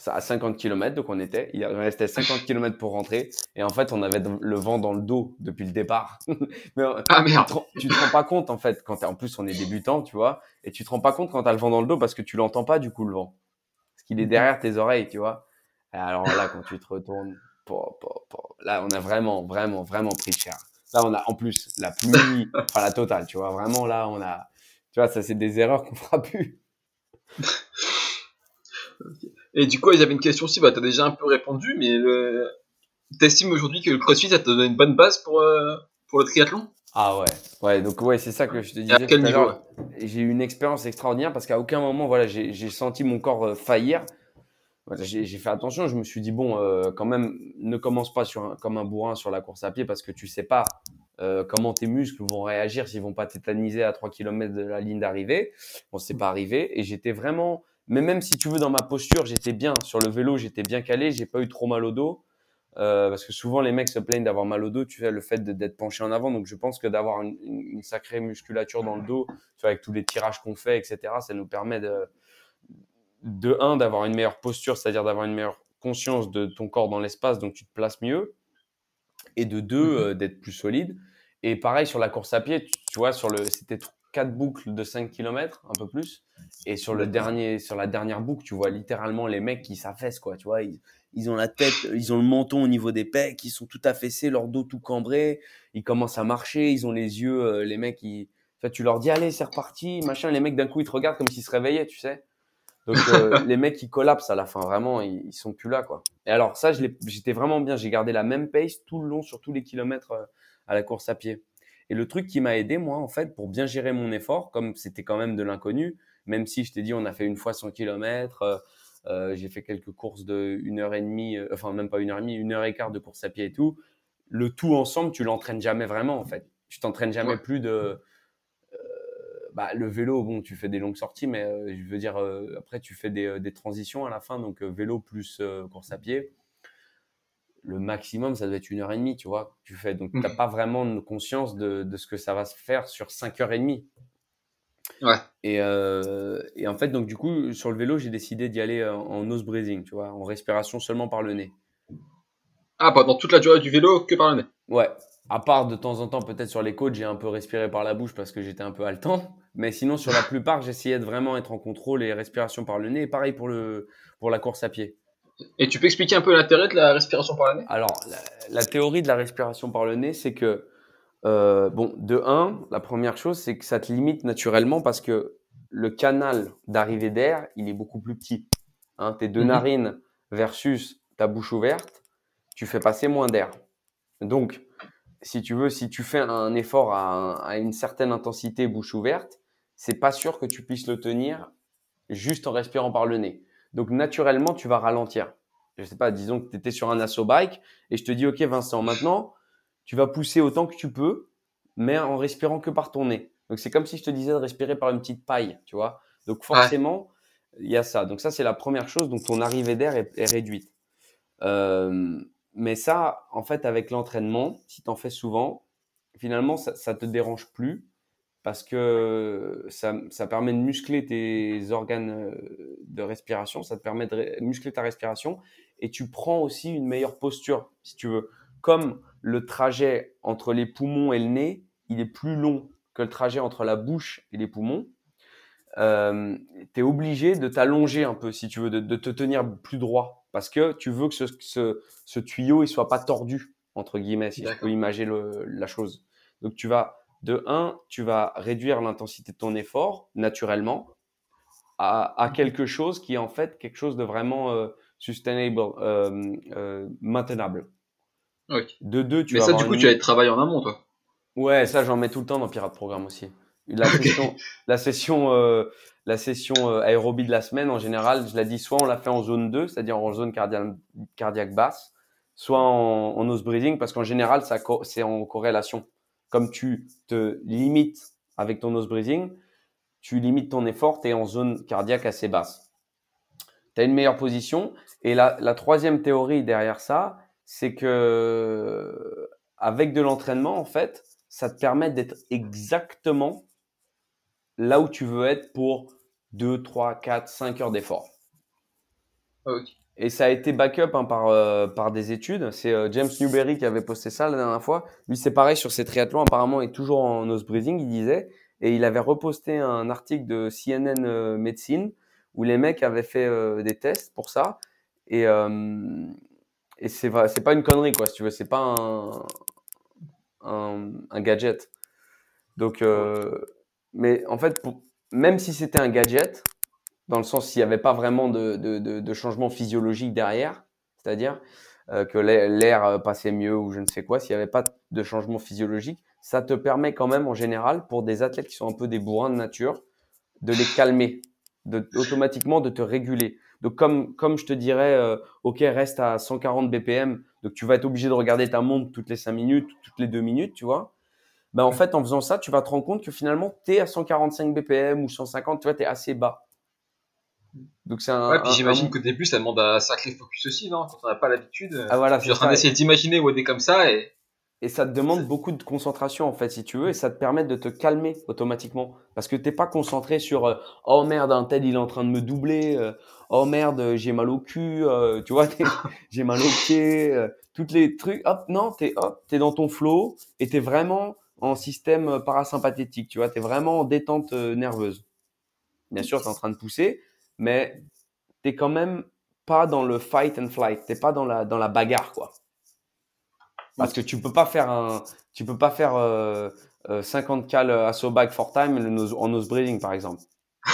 à 50 km, donc on était, il restait 50 km pour rentrer, et en fait, on avait le vent dans le dos depuis le départ. Mais, euh, ah merde. Tu, te, rends pas compte, en fait, quand en plus, on est débutant, tu vois, et tu te rends pas compte quand t'as le vent dans le dos parce que tu l'entends pas, du coup, le vent. Parce qu'il est derrière tes oreilles, tu vois. Et alors là, quand tu te retournes, là, on a vraiment, vraiment, vraiment pris cher. Là, on a, en plus, la pluie, enfin, la totale, tu vois, vraiment, là, on a, tu vois, ça, c'est des erreurs qu'on fera plus. Et du coup, ils avaient une question aussi, bah, tu as déjà un peu répondu, mais le... t'estimes aujourd'hui que le crossfit, ça te donne une bonne base pour, euh, pour le triathlon? Ah ouais, ouais, donc ouais, c'est ça que je te disais. À quel niveau? J'ai eu une expérience extraordinaire parce qu'à aucun moment, voilà, j'ai senti mon corps euh, faillir. J'ai fait attention, je me suis dit, bon, euh, quand même, ne commence pas sur comme un bourrin sur la course à pied parce que tu sais pas euh, comment tes muscles vont réagir s'ils vont pas tétaniser à 3 km de la ligne d'arrivée. Bon, c'est pas arrivé et j'étais vraiment mais même si tu veux, dans ma posture, j'étais bien. Sur le vélo, j'étais bien calé. J'ai pas eu trop mal au dos. Euh, parce que souvent, les mecs se plaignent d'avoir mal au dos. Tu fais le fait d'être penché en avant. Donc, je pense que d'avoir une, une, sacrée musculature dans le dos, tu vois, avec tous les tirages qu'on fait, etc., ça nous permet de, de un, d'avoir une meilleure posture, c'est-à-dire d'avoir une meilleure conscience de ton corps dans l'espace, donc tu te places mieux. Et de deux, mm-hmm. euh, d'être plus solide. Et pareil sur la course à pied, tu, tu vois, sur le, c'était quatre boucles de 5 km, un peu plus. Et sur le dernier, sur la dernière boucle, tu vois littéralement les mecs qui s'affaissent, quoi. Tu vois, ils, ont la tête, ils ont le menton au niveau des pecs, ils sont tout affaissés, leur dos tout cambré, ils commencent à marcher, ils ont les yeux, euh, les mecs, ils, tu leur dis allez, c'est reparti, machin. Les mecs d'un coup ils te regardent comme s'ils se réveillaient, tu sais. Donc euh, les mecs ils collapsent à la fin, vraiment, ils, sont plus là, quoi. Et alors ça, j'étais vraiment bien. J'ai gardé la même pace tout le long sur tous les kilomètres euh, à la course à pied. Et le truc qui m'a aidé, moi, en fait, pour bien gérer mon effort, comme c'était quand même de l'inconnu, même si je t'ai dit, on a fait une fois 100 km, euh, euh, j'ai fait quelques courses de une heure et demie, euh, enfin même pas une heure et demie, une heure et quart de course à pied et tout. Le tout ensemble, tu l'entraînes jamais vraiment, en fait. Tu t'entraînes jamais plus de. bah, le vélo, bon, tu fais des longues sorties, mais je veux dire, après, tu fais des, des, transitions à la fin, donc vélo plus course à pied le maximum, ça doit être une heure et demie, tu vois, tu fais. Donc, tu n'as mmh. pas vraiment conscience de, de, ce que ça va se faire sur cinq heures et demie. Ouais. Et, euh, et, en fait, donc, du coup, sur le vélo, j'ai décidé d'y aller en, nose breathing, tu vois, en respiration seulement par le nez. Ah, pendant toute la durée du vélo, que par le nez Ouais. À part de temps en temps, peut-être sur les côtes, j'ai un peu respiré par la bouche parce que j'étais un peu haletant. Mais sinon, sur la plupart, j'essayais de vraiment être en contrôle et respiration par le nez. Et pareil pour, le, pour la course à pied. Et tu peux expliquer un peu l'intérêt de la respiration par le nez? Alors, la, théorie de la respiration par le nez, c'est que, euh, bon, de un, la première chose, c'est que ça te limite naturellement parce que le canal d'arrivée d'air, il est beaucoup plus petit. Hein, tes deux mhm. narines versus ta bouche ouverte, tu fais passer moins d'air. Donc, si tu veux, si tu fais un effort à, à une certaine intensité bouche ouverte, c'est pas sûr que tu puisses le tenir juste en respirant par le nez. Donc naturellement, tu vas ralentir. Je sais pas, disons que tu étais sur un assaut bike et je te dis, OK Vincent, maintenant, tu vas pousser autant que tu peux, mais en respirant que par ton nez. Donc c'est comme si je te disais de respirer par une petite paille, tu vois. Donc forcément, il y a ça. Donc ça, c'est la première chose. Donc ton arrivée d'air est, réduite. Euh, mais ça, en fait, avec l'entraînement, si tu en fais souvent, finalement, ça ne te dérange plus parce que ça, ça, permet de muscler tes organes euh, de respiration, ça te permet de muscler ta respiration et tu prends aussi une meilleure posture, si tu veux. Comme le trajet entre les poumons et le nez, il est plus long que le trajet entre la bouche et les poumons, euh, tu es obligé de t'allonger un peu, si tu veux, de, de, te tenir plus droit, parce que tu veux que ce, ce, ce tuyau il soit pas tordu, entre guillemets, si je peux imaginer le, la chose. Donc tu vas de 1, tu vas réduire l'intensité de ton effort naturellement à, quelque chose qui est en fait quelque chose de vraiment euh, sustainable, euh, euh, maintenable. De 2, tu Mais ça, du coup, tu vas travailler en amont, toi. Ouais, ça, j'en mets tout le temps dans Pirate Programme aussi. La session, la session, la session aérobie de la semaine, en général, je l'ai dit, soit on l'a fait en zone 2, c'est-à-dire en zone cardiaque, basse, soit en, en nose breathing, parce qu'en général, c'est en corrélation comme tu te limites avec ton nose breathing, tu limites ton effort, tu es en zone cardiaque assez basse. Tu as une meilleure position. Et la, troisième théorie derrière ça, c'est que avec de l'entraînement, en fait, ça te permet d'être exactement là où tu veux être pour 2, 3, 4, 5 heures d'effort. Et ça a été backup hein, par, euh, par des études. C'est euh, James Newberry qui avait posté ça la dernière fois. Lui, c'est pareil sur ses triathlons. Apparemment, il est toujours en nose breathing, il disait. Et il avait reposté un article de CNN euh, Medicine où les mecs avaient fait des tests pour ça. Et, et c'est c'est pas une connerie, quoi, si tu veux. C'est pas un, un, un gadget. Donc, mais en fait, pour, même si c'était un gadget, dans le sens s'il n'y avait pas vraiment de, de, de, changement physiologique derrière, c'est-à-dire euh, que l'air euh, passait mieux ou je ne sais quoi, s'il n'y avait pas de changement physiologique, ça te permet quand même en général, pour des athlètes qui sont un peu des bourrins de nature, de les calmer, de, automatiquement de te réguler. Donc comme, comme je te dirais, euh, ok, reste à 140 BPM, donc tu vas être obligé de regarder ta montre toutes les 5 minutes, toutes les 2 minutes, tu vois. Ben, en fait, en faisant ça, tu vas te rendre compte que finalement, tu es à 145 BPM ou 150, tu vois, tu es assez bas. Donc c'est un. Ouais, puis j'imagine qu'au début, ça demande un sacré focus aussi, non? Quand on n'a pas l'habitude. Ah voilà. Tu es en train d'essayer d'imaginer des comme ça et. Et ça te demande beaucoup de concentration en fait, si tu veux, et ça te permet de te calmer automatiquement, parce que t'es pas concentré sur euh, oh merde, un tel il est en train de me doubler, euh, oh merde, j'ai mal au cul, euh, tu vois, j'ai mal au pied, toutes les trucs. Hop, non, t'es hop, t'es dans ton flow et t'es vraiment en système parasympathétique, tu vois, t'es vraiment en détente nerveuse. Bien sûr, t'es en train de pousser, mais t'es quand même pas dans le fight and flight, t'es pas dans la dans la bagarre quoi. Parce que tu peux pas faire un, tu peux pas faire euh, 50 euh, cal à bag for time en nose breathing par exemple.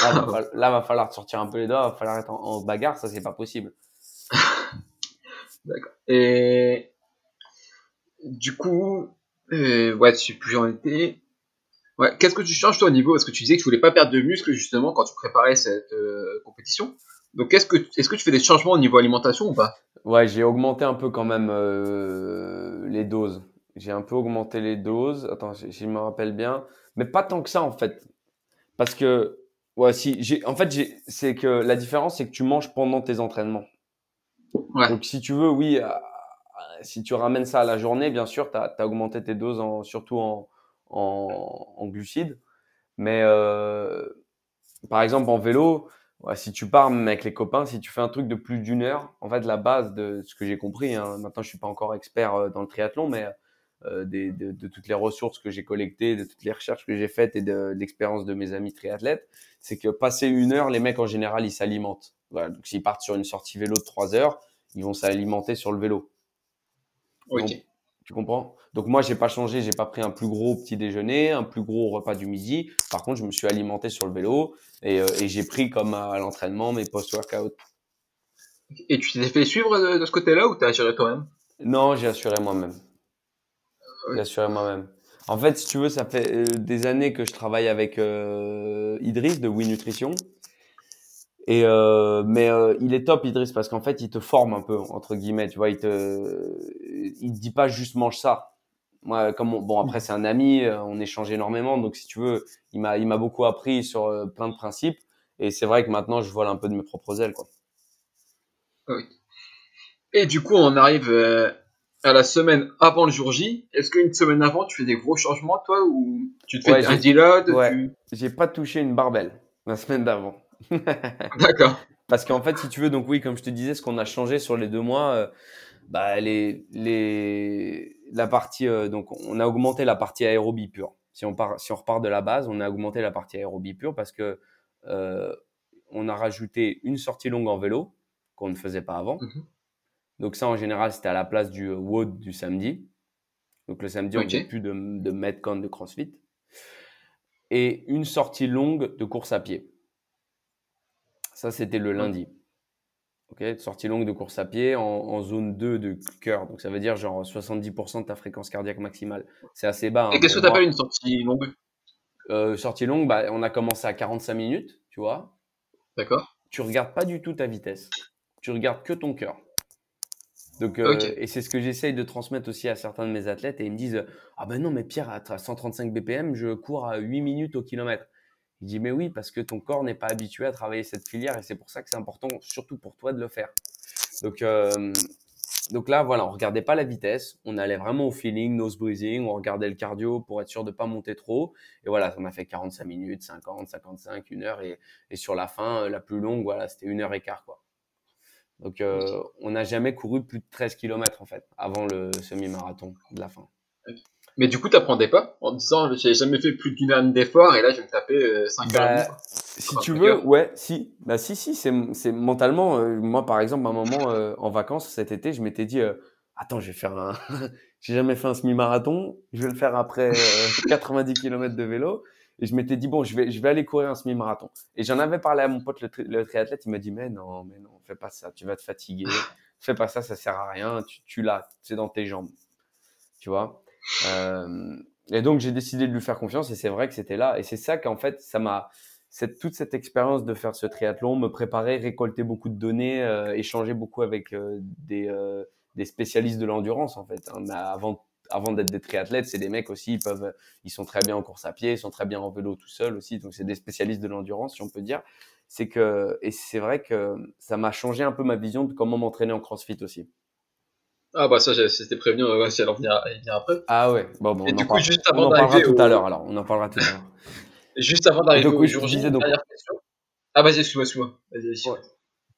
Là, va, là, va falloir sortir un peu les doigts, va falloir être en, bagarre, ça c'est pas possible. D'accord. Et du coup, euh, ouais, je sais plus en été. Ouais, qu'est-ce que tu changes toi au niveau Parce que tu disais que tu voulais pas perdre de muscle justement quand tu préparais cette euh, compétition. Donc, est-ce que, est-ce que tu fais des changements au niveau alimentation ou pas? Ouais, j'ai augmenté un peu quand même euh, les doses. J'ai un peu augmenté les doses. Attends, si je me rappelle bien, mais pas tant que ça en fait, parce que ouais, si j'ai, en fait, j'ai, c'est que la différence, c'est que tu manges pendant tes entraînements. Ouais. Donc, si tu veux, oui, euh, si tu ramènes ça à la journée, bien sûr, tu as, augmenté tes doses, en, surtout en, en, en glucides. Mais euh, par exemple, en vélo, si tu pars même avec les copains, si tu fais un truc de plus d'une heure, en fait, la base de ce que j'ai compris, hein, maintenant je suis pas encore expert euh, dans le triathlon, mais euh, des, de, de, toutes les ressources que j'ai collectées, de toutes les recherches que j'ai faites et de, l'expérience de mes amis triathlètes, c'est que passer une heure, les mecs en général, ils s'alimentent. Voilà, donc s'ils partent sur une sortie vélo de trois heures, ils vont s'alimenter sur le vélo. Tu comprends? Donc moi, j'ai pas changé, j'ai pas pris un plus gros petit déjeuner, un plus gros repas du midi. Par contre, je me suis alimenté sur le vélo et, euh, et j'ai pris comme à l'entraînement mes post-workout. Et tu t'es fait suivre de, ce côté-là ou t'as assuré toi-même? Non, j'ai assuré moi-même. J'ai assuré moi-même. En fait, si tu veux, ça fait euh, des années que je travaille avec euh, Idriss de We Nutrition. Et euh, mais euh, il est top Idriss parce qu'en fait il te forme un peu entre guillemets, tu vois, il te il te dit pas juste mange ça. Moi comme bon après c'est un ami, euh, on échange énormément donc si tu veux, il m'a il m'a beaucoup appris sur euh, plein de principes et c'est vrai que maintenant je vole un peu de mes propres ailes quoi. Oui. Et du coup, on arrive à la semaine avant le jour J. Est-ce qu'une semaine avant, tu fais des gros changements, toi, ou tu te fais un deload Ouais. J'ai pas touché une barbelle la semaine d'avant. D'accord. Parce qu'en fait, si tu veux, donc oui, comme je te disais, ce qu'on a changé sur les deux mois, euh, bah, les, les, la partie, euh, donc on a augmenté la partie aérobie pure. Si on, part, si on repart de la base, on a augmenté la partie aérobie pure parce que euh, on a rajouté une sortie longue en vélo qu'on ne faisait pas avant. Mhm. Donc ça, en général, c'était à la place du WOD du samedi. Donc le samedi, on faisait plus de, de Metcon de CrossFit. Et une sortie longue de course à pied. Ça, c'était le lundi. Ok, sortie longue de course à pied en, zone 2 de cœur. Donc, ça veut dire genre 70% de ta fréquence cardiaque maximale. C'est assez bas. Hein, Et qu'est-ce que tu appelles une sortie longue? Euh, Sortie longue, bah, on a commencé à 45 minutes, tu vois. D'accord. Tu regardes pas du tout ta vitesse. Tu regardes que ton cœur. Donc, euh, Et c'est ce que j'essaye de transmettre aussi à certains de mes athlètes. Et ils me disent Ah ben non, mais Pierre, à 135 BPM, je cours à 8 minutes au kilomètre. Il dit mais oui parce que ton corps n'est pas habitué à travailler cette filière et c'est pour ça que c'est important surtout pour toi de le faire. Donc euh, là voilà on regardait pas la vitesse, on allait vraiment au feeling, nose breathing, on regardait le cardio pour être sûr de pas monter trop et voilà on a fait 45 minutes, 50, 55, une heure et, sur la fin la plus longue voilà c'était une heure et quart quoi. Donc euh, on n'a jamais couru plus de 13 km en fait avant le semi-marathon de la fin. Mais du coup, t'apprendais pas en disant j'ai jamais fait plus d'une heure d'effort et là je vais me taper 5 euh, bah, heures. Si tu veux, ouais, si. Bah si, si, c'est mentalement. Euh, moi, par exemple, à un moment euh, en vacances cet été, je m'étais dit attends, je vais faire un. j'ai jamais fait un semi-marathon, je vais le faire après 90 km de vélo Et je m'étais dit, bon, je vais, je vais aller courir un semi-marathon. Et j'en avais parlé à mon pote, le, triathlète. Il m'a dit, mais non, mais non, fais pas ça. Tu vas te fatiguer. fais pas ça, ça sert à rien. Tu, tu l'as, c'est dans tes jambes. Tu vois? Euh, et donc, j'ai décidé de lui faire confiance. Et c'est vrai que c'était là. Et c'est ça qu'en fait, ça m'a, cette, toute cette expérience de faire ce triathlon, me préparer, récolter beaucoup de données, euh, échanger beaucoup avec euh, des, des spécialistes de l'endurance, en fait. Hein. avant avant d'être des triathlètes, c'est des mecs aussi, ils peuvent, ils sont très bien en course à pied, ils sont très bien en vélo tout seuls aussi, donc c'est des spécialistes de l'endurance, si on peut dire. C'est que, et c'est vrai que ça m'a changé un peu ma vision de comment m'entraîner en CrossFit aussi. Ah bah ça, c'était prévenu, si elle en venir, après. Ah ouais, bon, bon on, en, coup, juste avant on en parlera tout à l'heure, alors, on en parlera tout à l'heure. juste avant d'arriver au jour J, donc... question. Ah vas-y, excuse-moi, excuse-moi. Ouais.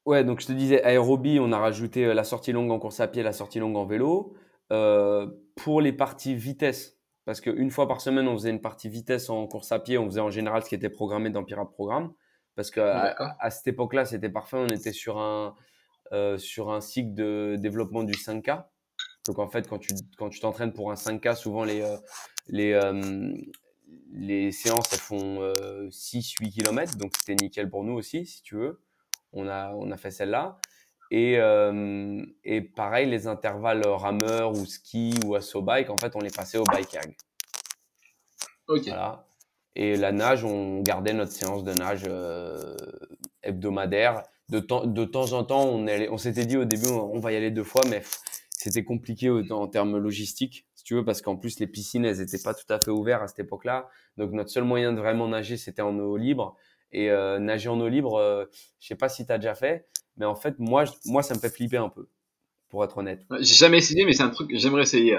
ouais. donc je te disais, aérobie, on a rajouté euh, la sortie longue en course à pied, la sortie longue en vélo. Euh, pour les parties vitesse, parce qu'une fois par semaine, on faisait une partie vitesse en course à pied, on faisait en général ce qui était programmé dans Pirate Programme, parce qu'à à, cette époque-là, c'était parfait, on était sur un, euh, sur un cycle de développement du 5K. Donc en fait, quand tu quand tu t'entraînes pour un 5K, souvent les, euh, les, les séances, elles font 6-8 km, donc c'était nickel pour nous aussi, si tu veux. On a, on a fait celle-là. Et, euh, et pareil, les intervalles rameur ou ski ou assaut bike, en fait, on les passait au bike hag. Ok. Voilà. Et la nage, on gardait notre séance de nage euh, hebdomadaire. De, temps, de temps en temps, on, on s'était dit au début, on, va y aller deux fois, mais c'était compliqué en termes logistiques, si tu veux, parce qu'en plus, les piscines, elles n'étaient pas tout à fait ouvertes à cette époque-là. Donc, notre seul moyen de vraiment nager, c'était en eau libre. Et euh, nager en eau libre, euh, je sais pas si tu as déjà fait, mais en fait, moi, moi, ça me fait flipper un peu, pour être honnête. J'ai jamais essayé, mais c'est un truc que j'aimerais essayer.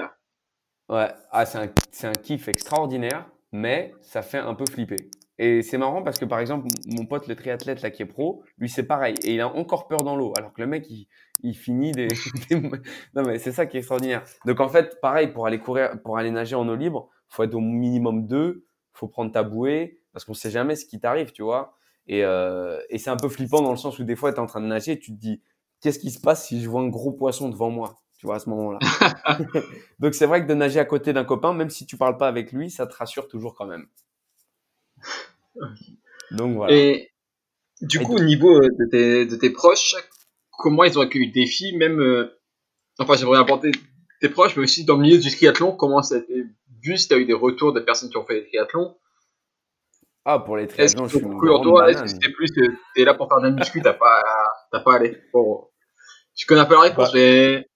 Ouais, ah, c'est un, un kiff extraordinaire, mais ça fait un peu flipper. Et c'est marrant parce que par exemple, mon pote le triathlète là qui est pro, lui c'est pareil et il a encore peur dans l'eau alors que le mec il, il finit des, Non mais c'est ça qui est extraordinaire. Donc en fait, pareil pour aller courir pour aller nager en eau libre, faut être au minimum deux, faut prendre ta bouée parce qu'on sait jamais ce qui t'arrive, tu vois? Et, euh, et c'est un peu flippant dans le sens où des fois, tu es en train de nager et tu te dis, qu'est-ce qui se passe si je vois un gros poisson devant moi Tu vois, à ce moment-là? Donc c'est vrai que de nager à côté d'un copain, même si tu parles pas avec lui, ça te rassure toujours quand même. Donc voilà. Et du coup, au niveau euh, de tes, de tes proches, comment ils ont accueilli le défi Même, euh, enfin, j'aimerais apporter tes proches, mais aussi dans le milieu du triathlon, comment ça a été vu Si tu as eu des retours de personnes qui ont fait des triathlons ah, pour les triathlons, je suis Est-ce que c'était plus que t'es là pour faire de la muscu, t'as pas, t'as pas allé bon, Je connais un peu la réponse, bah, mais...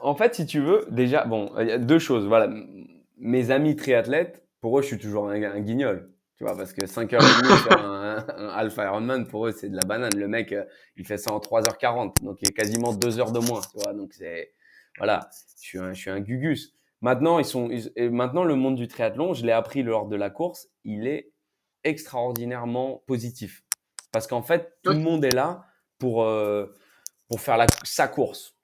en, fait, si tu veux, déjà, bon, il y a deux choses. Voilà, mes amis triathlètes, pour eux, je suis toujours un, guignol. Tu vois, parce que 5h30 faire un, un, Alpha Ironman, pour eux, c'est de la banane. Le mec, euh, il fait ça en 3h40, donc il est quasiment 2 heures de moins, tu vois. Donc c'est, voilà, je suis un, je suis un gugus. Maintenant, ils sont, et maintenant, le monde du triathlon, je l'ai appris lors de la course, il est extraordinairement positif. Parce qu'en fait, tout le monde est là pour, euh, pour faire la, sa course.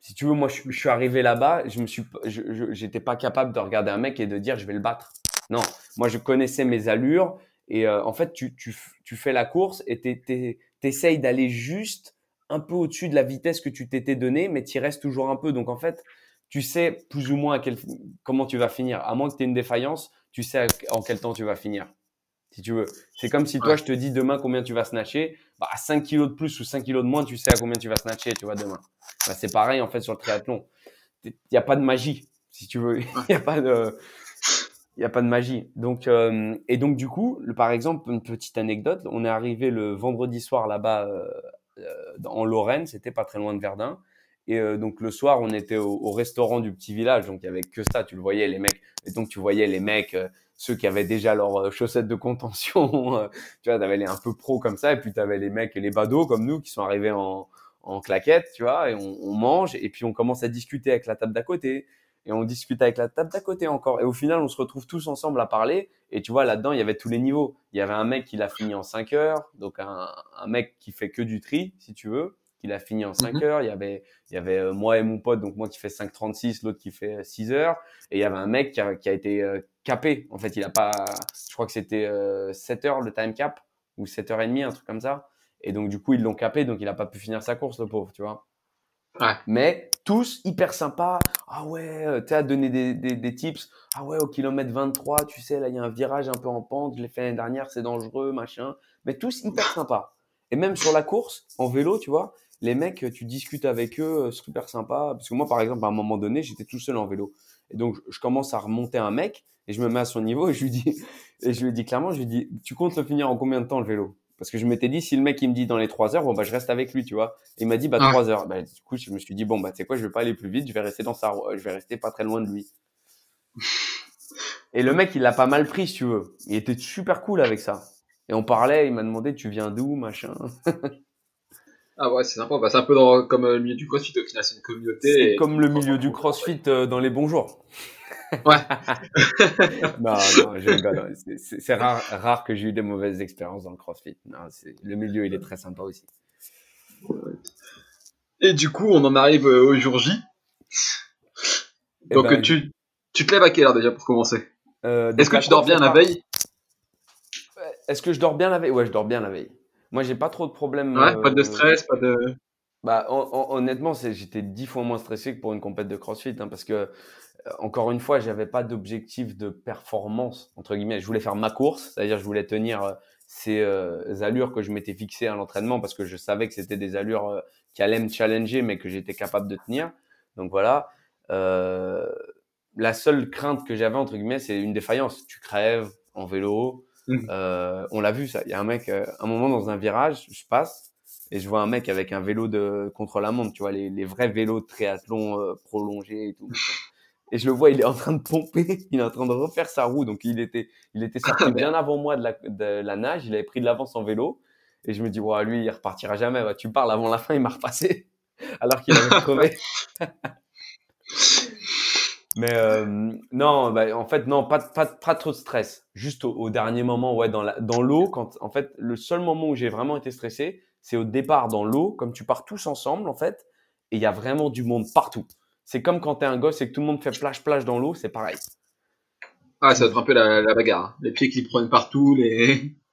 Si tu veux, moi, je, suis arrivé là-bas, je me suis, j'étais pas capable de regarder un mec et de dire je vais le battre. Non, moi, je connaissais mes allures et euh, en fait, tu, tu, tu, fais la course et tu essayes d'aller juste un peu au-dessus de la vitesse que tu t'étais donné, mais tu restes toujours un peu. Donc, en fait, tu sais plus ou moins à quel, comment tu vas finir. À moins que tu aies une défaillance, tu sais en quel temps tu vas finir. Si tu veux. C'est comme si toi, je te dis demain combien tu vas snatcher. Bah, à 5 kilos de plus ou 5 kilos de moins, tu sais à combien tu vas snatcher, tu vois, demain. Bah, c'est pareil, en fait, sur le triathlon. Il n'y a pas de magie, si tu veux. Il n'y a pas de, il y a pas de magie. Donc, euh, et donc, du coup, le, par exemple, une petite anecdote. On est arrivé le vendredi soir là-bas, euh, euh en Lorraine. C'était pas très loin de Verdun. Et euh, donc le soir, on était au, restaurant du petit village, donc il y avait que ça. Tu le voyais, les mecs. Et donc tu voyais les mecs, euh, ceux qui avaient déjà leurs euh, chaussettes de contention. tu vois, t'avais les un peu pros comme ça, et puis tu avais les mecs et les badauds comme nous qui sont arrivés en, en claquette, tu vois. Et on, on, mange, et puis on commence à discuter avec la table d'à côté. Et on discute avec la table d'à côté encore. Et au final, on se retrouve tous ensemble à parler. Et tu vois, là-dedans, il y avait tous les niveaux. Il y avait un mec qui l'a fini en 5 heures, donc un, un mec qui fait que du tri, si tu veux qu'il a fini en 5 mhm. heures. Il y avait, il y avait euh, moi et mon pote, donc moi qui fait 5,36, l'autre qui fait 6 heures. Et il y avait un mec qui a, qui a été euh, capé. En fait, il a pas, je crois que c'était 7 euh, heures le time cap ou 7 heures et demie, un truc comme ça. Et donc, du coup, ils l'ont capé, donc il a pas pu finir sa course, le pauvre, tu vois. Ouais. Mais tous hyper sympas. ah ouais, tu as donné des, des, des, tips. Ah ouais, au kilomètre 23, tu sais, là, il y a un virage un peu en pente. Je l'ai fait l'année dernière, c'est dangereux, machin. Mais tous hyper sympa. Et même sur la course, en vélo, tu vois, les mecs, tu discutes avec eux, euh, super sympa. Parce que moi, par exemple, à un moment donné, j'étais tout seul en vélo. Et donc, je commence à remonter un mec et je me mets à son niveau et je lui dis, et je lui dis clairement, je lui dis, tu comptes le finir en combien de temps le vélo? Parce que je m'étais dit, si le mec il me dit dans les 3 heures, bon bah je reste avec lui, tu vois. Et il m'a dit bah 3 heures. Bah, du coup, je me suis dit bon bah tu sais quoi, je vais pas aller plus vite, je vais rester dans sa, je vais rester pas très loin de lui. et le mec, il l'a pas mal pris, si tu veux. Il était super cool avec ça. Et on parlait, il m'a demandé tu viens d'où, machin? Ah ouais, c'est sympa. Bah, c'est un peu comme le milieu du crossfit, au final, c'est une communauté. C'est comme le milieu du crossfit euh, dans les bons jours. Ouais. non, non. C'est rare, rare que j'ai eu des mauvaises expériences dans le crossfit. Non, le milieu, il est très sympa aussi. Et du coup, on en arrive euh, au jour J. Eh Donc, ben, tu, tu te lèves à quelle heure déjà pour commencer? Euh, Est-ce que tu dors bien la veille? Est-ce que je dors bien la veille? Ouais, je dors bien la veille. Moi, j'ai pas trop de problèmes. Ouais, pas de stress, pas de. Bah, honnêtement, j'étais dix fois moins stressé que pour une compète de CrossFit, hein, parce que euh, encore une fois, j'avais pas d'objectif de performance entre guillemets. Je voulais faire ma course, c'est-à-dire je voulais tenir euh, ces euh, allures que je m'étais fixées à l'entraînement, parce que je savais que c'était des allures qui allaient me challenger, mais que j'étais capable de tenir. Donc voilà. la seule crainte que j'avais entre guillemets, c'est une défaillance. Tu crèves en vélo, Mmh. Euh, on l'a vu ça. Il y a un mec, euh, un moment dans un virage, je passe et je vois un mec avec un vélo de contre la montre, tu vois, les, vrais vélos de triathlon euh, prolongés et tout. Et je le vois, il est en train de pomper, il est en train de refaire sa roue. Donc il était, il était sorti bien avant moi de la, de la nage, il avait pris de l'avance en vélo. Et je me dis, ouais, lui, il repartira jamais. Bah, tu parles avant la fin, il m'a repassé. Alors qu'il avait crevé. Mais euh, non, bah, en fait, non, pas, pas, pas trop de stress. Juste au, dernier moment, ouais, dans l'eau, dans l'eau, quand, en fait, le seul moment où j'ai vraiment été stressé, c'est au départ dans l'eau, comme tu pars tous ensemble, en fait, et il y a vraiment du monde partout. C'est comme quand t'es un gosse et que tout le monde fait plage-plage dans l'eau, c'est pareil. Ah, ça va être un peu la, la bagarre. Hein. Les pieds qui prennent partout, les.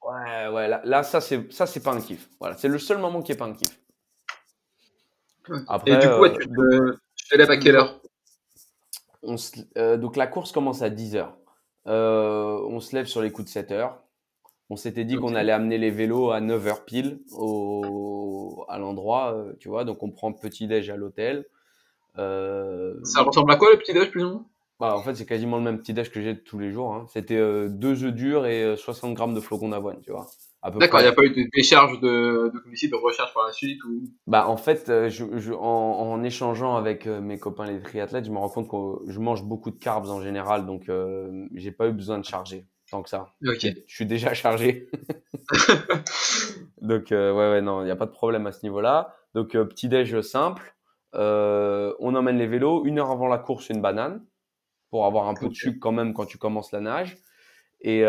Ouais, ouais, là, là ça, c'est, ça, c'est pas un kiff. Voilà, c'est le seul moment qui est pas un kiff. Après, et du coup, tu, te, tu te lèves à quelle heure? Euh, donc la course commence à 10 h euh, on se lève sur les coups de 7 h On s'était dit qu'on allait amener les vélos à 9 h pile au, à l'endroit, euh, tu vois. Donc on prend petit déj à l'hôtel. Ça ressemble à quoi le petit déj plus ou moins? Bah, en fait, c'est quasiment le même petit déj que j'ai tous les jours. Hein. C'était deux œufs durs et 60 grammes de flocons d'avoine, tu vois. D'accord, il n'y a pas eu de décharge de, de, de recherche par la suite ou... Bah en fait, euh, je, je, en, en, échangeant avec euh, mes copains les triathlètes, je me rends compte que je mange beaucoup de carbs en général, donc euh, j'ai pas eu besoin de charger tant que ça. Ok. Je suis déjà chargé. donc ouais ouais non, il n'y a pas de problème à ce niveau-là. Donc petit déj simple. on emmène les vélos une heure avant la course une banane pour avoir un peu de sucre quand même quand tu commences la nage et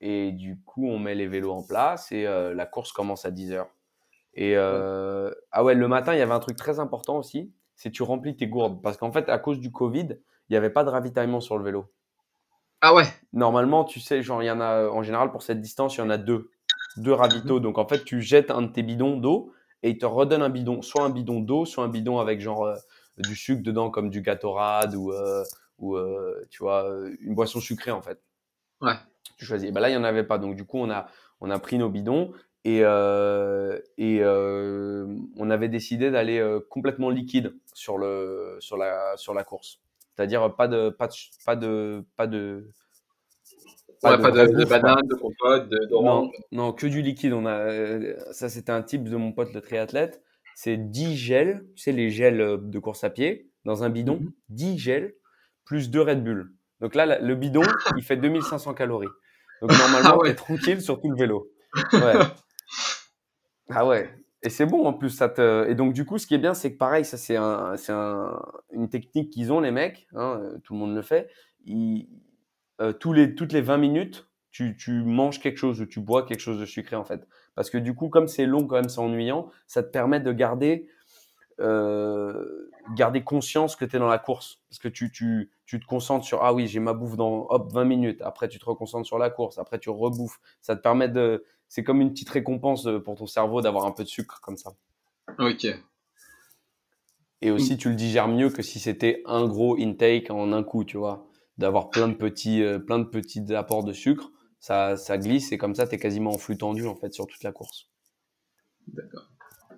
et du coup, on met les vélos en place et euh, la course commence à 10 heures. Et euh, ah ouais, le matin, il y avait un truc très important aussi, c'est tu remplis tes gourdes. Parce qu'en fait, à cause du Covid, il n'y avait pas de ravitaillement sur le vélo. Ah ouais Normalement, tu sais, genre, il y en a, en général, pour cette distance, il y en a deux. Deux ravitaux. Donc, en fait, tu jettes un de tes bidons d'eau et il te redonne un bidon. Soit un bidon d'eau, soit un bidon avec genre euh, du sucre dedans, comme du Gatorade ou, ou tu vois, une boisson sucrée, en fait. Ouais tu choisis. Ben là, il n'y en avait pas. Donc, du coup, on a, on a pris nos bidons et, euh, et euh, on avait décidé d'aller euh, complètement liquide sur, le, sur, la, sur la course. C'est-à-dire pas de, pas de, pas de, pas de, pas, de, de, banane, de compote, d'orange. Non, non, que du liquide. On a, ça, c'était un type de mon pote, le triathlète. C'est 10 gels, tu sais, les gels de course à pied, dans un bidon. 10 mhm. gels, plus 2 Red Bull. Donc là, le bidon, il fait 2500 calories. Donc normalement, ah tranquille sur tout le vélo. Ouais. ah ouais. Et c'est bon en plus. Ça te... Et donc du coup, ce qui est bien, c'est que pareil, ça c'est un, un, une technique qu'ils ont les mecs. Hein, euh, tout le monde le fait. Ils, euh, tous les, toutes les 20 minutes, tu, tu, manges quelque chose ou tu bois quelque chose de sucré en fait. Parce que du coup, comme c'est long quand même, c'est ennuyant, ça te permet de garder euh, garder conscience que tu es dans la course. Parce que tu, tu, tu te concentres sur, ah oui, j'ai ma bouffe dans hop, 20 minutes. Après, tu te reconcentres sur la course. Après, tu rebouffes. Ça te permet de. C'est comme une petite récompense pour ton cerveau d'avoir un peu de sucre comme ça. Ok. Et aussi, tu le digères mieux que si c'était un gros intake en un coup, tu vois. D'avoir plein de petits, euh, plein de petits apports de sucre, ça, ça glisse et comme ça, tu es quasiment en flux tendu en fait sur toute la course. D'accord.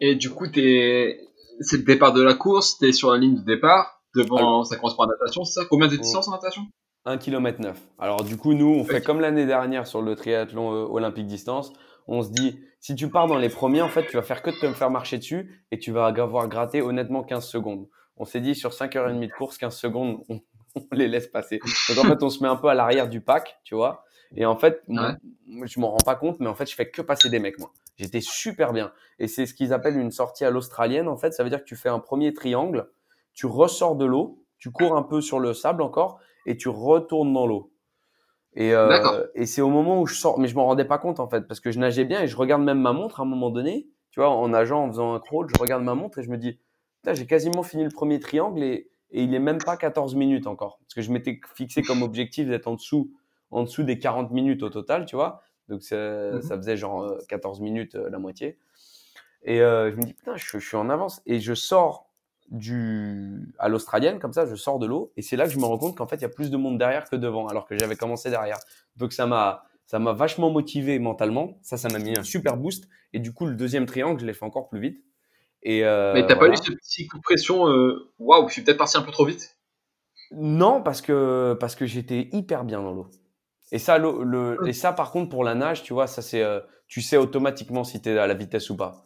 Et du coup, es... c'est le départ de la course, tu es sur la ligne de départ, devant, ça correspond à natation, c'est ça? Combien de distance en natation? 1 km 9. Alors du coup, nous, on fait comme l'année dernière sur le triathlon euh, olympique distance. On se dit, si tu pars dans les premiers, en fait, tu vas faire que de te faire marcher dessus et tu vas avoir gratté honnêtement 15 secondes. On s'est dit, sur 5h30 de course, 15 secondes, on, les laisse passer. Donc en fait, on se met un peu à l'arrière du pack, tu vois. Et en fait, moi, je m'en rends pas compte, mais en fait, je fais que passer des mecs, moi. J'étais super bien. Et c'est ce qu'ils appellent une sortie à l'australienne. En fait, ça veut dire que tu fais un premier triangle, tu ressors de l'eau, tu cours un peu sur le sable encore, et tu retournes dans l'eau. Et, euh, et c'est au moment où je sors, mais je m'en rendais pas compte en fait, parce que je nageais bien et je regarde même ma montre à un moment donné. Tu vois, en nageant, en faisant un crawl, je regarde ma montre et je me dis, j'ai quasiment fini le premier triangle et, et il est même pas 14 minutes encore. Parce que je m'étais fixé comme objectif d'être en dessous, en dessous des 40 minutes au total, tu vois. Donc ça, ça faisait genre 14 euh, minutes euh, la moitié. Et euh, je me dis, putain, je, je, suis en avance. Et je sors du à l'australienne comme ça je sors de l'eau et c'est là que je me rends compte qu'en fait il y a plus de monde derrière que devant alors que j'avais commencé derrière. Donc ça m'a ça m'a vachement motivé mentalement. Ça ça m'a mis un super boost. Et du coup le deuxième triangle je l'ai fait encore plus vite. Et euh, mais t'as pas eu ce petit coup de pression euh, waouh je suis peut-être parti un peu trop vite? Non parce que parce que j'étais hyper bien dans l'eau. Et ça le, et ça par contre pour la nage tu vois ça c'est euh, tu sais automatiquement si tu es à la vitesse ou pas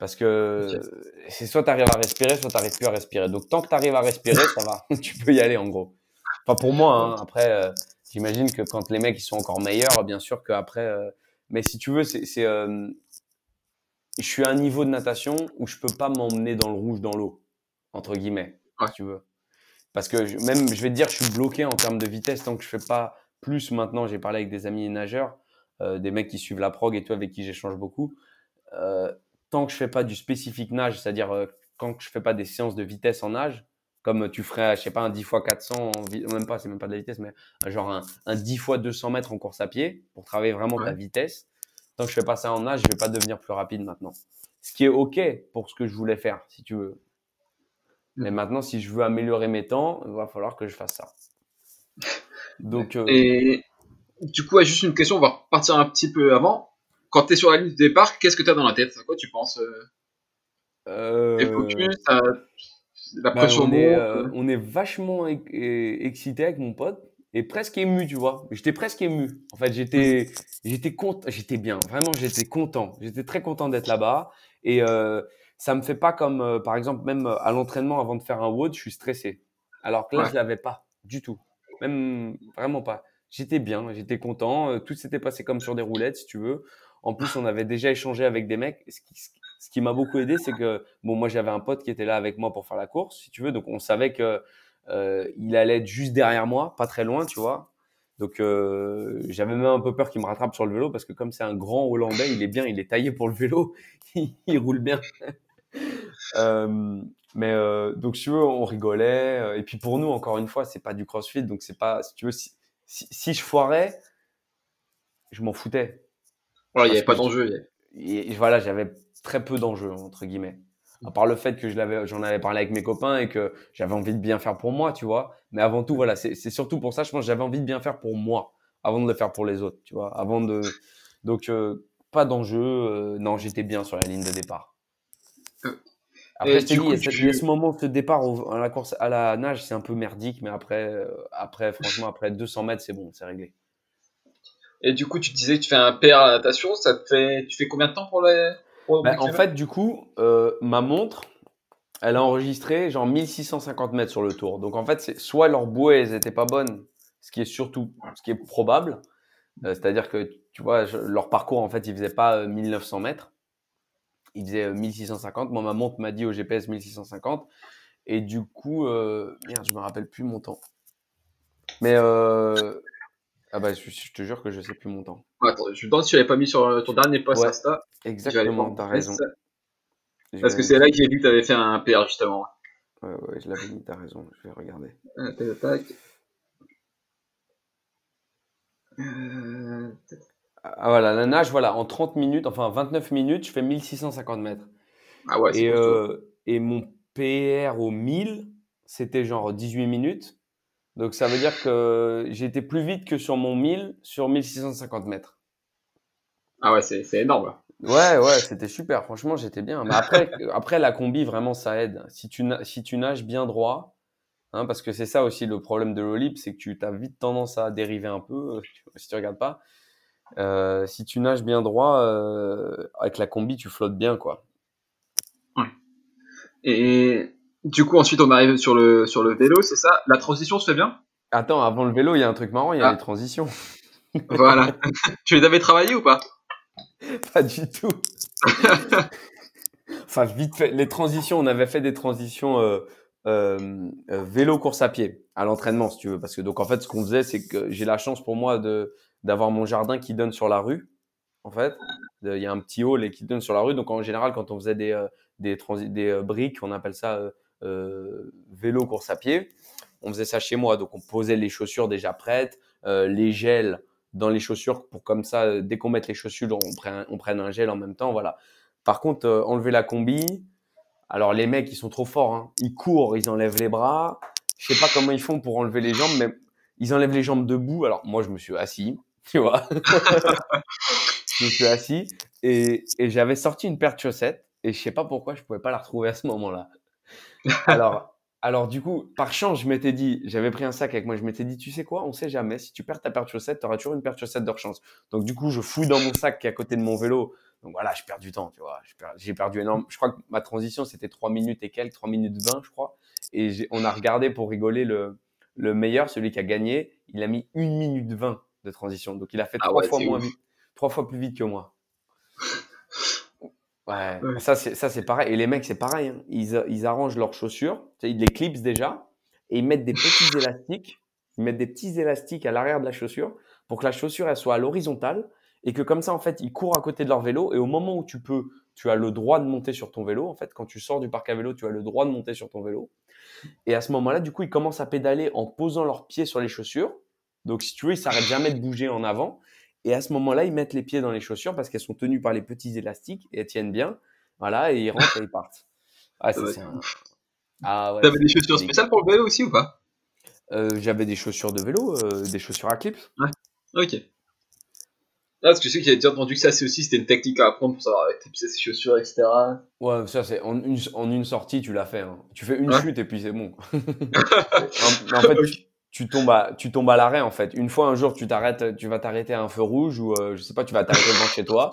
parce que c'est soit tu arrives à respirer, soit tu n'arrives plus à respirer. Donc tant que tu arrives à respirer, ça va. tu peux y aller en gros. Enfin pour moi, hein, après, euh, j'imagine que quand les mecs ils sont encore meilleurs, bien sûr qu'après. Euh, mais si tu veux, c'est, c'est euh, je suis à un niveau de natation où je peux pas m'emmener dans le rouge dans l'eau, entre guillemets, si tu veux. Parce que même, je vais te dire, je suis bloqué en termes de vitesse tant que je fais pas plus maintenant. J'ai parlé avec des amis nageurs, des mecs qui suivent la prog et tout, avec qui j'échange beaucoup. Euh, tant que je fais pas du spécifique nage, c'est-à-dire euh, quand je fais pas des séances de vitesse en nage, comme tu ferais, je sais pas, un 10 x 400, même pas, c'est même pas de la vitesse, mais genre un, un 10 x 200 mètres en course à pied pour travailler vraiment ta vitesse. Tant que je fais pas ça en nage, je vais pas devenir plus rapide maintenant. Ce qui est ok pour ce que je voulais faire, si tu veux. Mais maintenant, si je veux améliorer mes temps, il va falloir que je fasse ça. Donc. Euh, Et du coup, juste une question, on va repartir un petit peu avant quand tu es sur la ligne de départ, qu'est-ce que tu as dans la tête? À quoi tu penses euh... euh la bah, pression on, est, euh, on est vachement excité avec mon pote et presque ému, tu vois. J'étais presque ému. En fait, j'étais, j'étais content, j'étais bien. Vraiment, j'étais content. J'étais très content d'être là-bas. Et euh, ça me fait pas comme, euh, par exemple, même à l'entraînement avant de faire un WOD, je suis stressé. Alors que là, je l'avais pas du tout. Même vraiment pas. J'étais bien, j'étais content. Tout s'était passé comme sur des roulettes, si tu veux. En plus, on avait déjà échangé avec des mecs. Ce qui, m'a beaucoup aidé, c'est que bon, moi j'avais un pote qui était là avec moi pour faire la course, si tu veux. Donc on savait que euh, il allait être juste derrière moi, pas très loin, tu vois. Donc euh, j'avais même un peu peur qu'il me rattrape sur le vélo parce que comme c'est un grand Hollandais, il est bien, il est taillé pour le vélo, il, roule bien. euh, mais donc si tu veux, on rigolait. Et puis pour nous, encore une fois, c'est pas du CrossFit, donc c'est pas, si tu veux, si je foirais, je m'en foutais il n'y avait pas d'enjeu. Voilà, j'avais très peu d'enjeux, entre guillemets. À part le fait que je l'avais, j'en avais parlé avec mes copains et que j'avais envie de bien faire pour moi, tu vois. Mais avant tout, voilà, c'est surtout pour ça, je pense, j'avais envie de bien faire pour moi avant de le faire pour les autres, tu vois. Avant de, donc euh, pas d'enjeu. Euh, non, j'étais bien sur la ligne de départ. Euh, après, je t'ai dit, il y, a ce moment de départ à la course, à la nage, c'est un peu merdique, mais après, après, franchement, après 200 mètres, c'est bon, c'est réglé. Et du coup, tu disais que tu fais un PR à natation, ça te fait, tu fais combien de temps pour les. Bah, en fait, du coup, euh, ma montre, elle a enregistré genre 1650 mètres sur le tour. Donc en fait, c'est soit leurs bouées, elles étaient pas bonnes, ce qui est surtout, ce qui est probable. Euh, c'est-à-dire que, tu vois, leur parcours, en fait, ils faisaient pas 1900 euh, mètres. Ils faisaient 1650. Moi, ma montre m'a dit au GPS 1650. Et du coup, merde, je me rappelle plus mon temps. Mais ah bah, je, te jure que je sais plus mon temps. Attends, je me demande si tu l'avais pas mis sur euh, ton dernier post Insta. Exactement, t'as raison. Parce que c'est là que j'ai vu que t'avais fait un PR justement. Ouais, ouais, je l'avais mis, t'as raison, je vais regarder. Euh, ah voilà, la nage, voilà, en 30 minutes, enfin 29 minutes, je fais 1650 mètres. Ah ouais, et, euh, et mon PR au 1000, c'était genre 18 minutes. Donc ça veut dire que j'ai été plus vite que sur mon 1000 sur 1650 mètres. Ah ouais, c'est énorme. Ouais, ouais, c'était super. Franchement, j'étais bien. Mais après, après, la combi, vraiment, ça aide. Si tu, si tu nages bien droit, hein, parce que c'est ça aussi le problème de l'olip, c'est que tu as vite tendance à dériver un peu euh, si tu regardes pas. Euh, si tu nages bien droit, euh, avec la combi, tu flottes bien, quoi. Ouais. Et du coup, ensuite, on arrive sur le, sur le vélo, c'est ça? La transition se fait bien? Attends, avant le vélo, il y a un truc marrant, il y a ah. les transitions. voilà. tu les avais travaillées ou pas? Pas du tout. enfin, vite fait. Les transitions, on avait fait des transitions euh, euh, euh, vélo course à pied à l'entraînement, si tu veux. Parce que donc en fait, ce qu'on faisait, c'est que j'ai la chance pour moi de d'avoir mon jardin qui donne sur la rue. En fait, il y a un petit hall et qui donne sur la rue. Donc en général, quand on faisait des des, des briques, on appelle ça vélo course à pied. On faisait ça chez moi. Donc on posait les chaussures déjà prêtes, les gels dans les chaussures pour comme ça, euh, dès qu'on met les chaussures, on prenne, on prenne un gel en même temps. Voilà. Par contre, euh, enlever la combi, alors les mecs, ils sont trop forts. Hein. Ils courent, ils enlèvent les bras. Je sais pas comment ils font pour enlever les jambes, mais ils enlèvent les jambes debout. Alors moi, je me suis assis, tu vois. je me suis assis et, et j'avais sorti une paire de chaussettes et je sais pas pourquoi je pouvais pas la retrouver à ce moment-là. Alors, alors du coup, par chance, je m'étais dit, j'avais pris un sac avec moi, je m'étais dit, tu sais quoi, on sait jamais, si tu perds ta paire de chaussettes, tu auras toujours une paire de chaussettes de chance. Donc du coup, je fouille dans mon sac qui est à côté de mon vélo. Donc voilà, je perds du temps, tu vois. J'ai perdu énorme. Je crois que ma transition, c'était 3 minutes et quelques, 3 minutes 20, je crois. Et on a regardé pour rigoler le, le meilleur, celui qui a gagné, il a mis 1 minute 20 de transition. Donc il a fait ah fois moins vite, trois fois plus vite que moi. Ouais, ça c'est ça c'est pareil. Et les mecs c'est pareil. Hein. Ils, ils arrangent leurs chaussures, ils les clipsent déjà et ils mettent des petits élastiques. Ils mettent des petits élastiques à l'arrière de la chaussure pour que la chaussure elle soit à l'horizontale et que comme ça en fait ils courent à côté de leur vélo et au moment où tu peux, tu as le droit de monter sur ton vélo. En fait, quand tu sors du parc à vélo, tu as le droit de monter sur ton vélo. Et à ce moment-là, du coup, ils commencent à pédaler en posant leurs pieds sur les chaussures. Donc si tu veux, ils s'arrêtent jamais de bouger en avant et à ce moment-là, ils mettent les pieds dans les chaussures parce qu'elles sont tenues par les petits élastiques et elles tiennent bien. Voilà, et ils rentrent et ils partent. Ah, c'est ah, ouais, T'avais des chaussures spéciales pour le vélo aussi ou pas? Euh, J'avais des chaussures de vélo, euh, des chaussures à clips. Ouais, ok. Ah, parce que je sais que j'avais déjà entendu que ça, c'est aussi, c'était une technique à apprendre pour savoir avec tes pieds, ses chaussures, etc. Ouais, ça, c'est en une, en une sortie, tu l'as fait. Hein. Tu fais une chute et puis c'est bon. en, en, fait, tu tombes à, tu tombes à l'arrêt en fait. Une fois un jour tu t'arrêtes, tu vas t'arrêter à un feu rouge ou euh, je sais pas, tu vas t'arrêter devant chez toi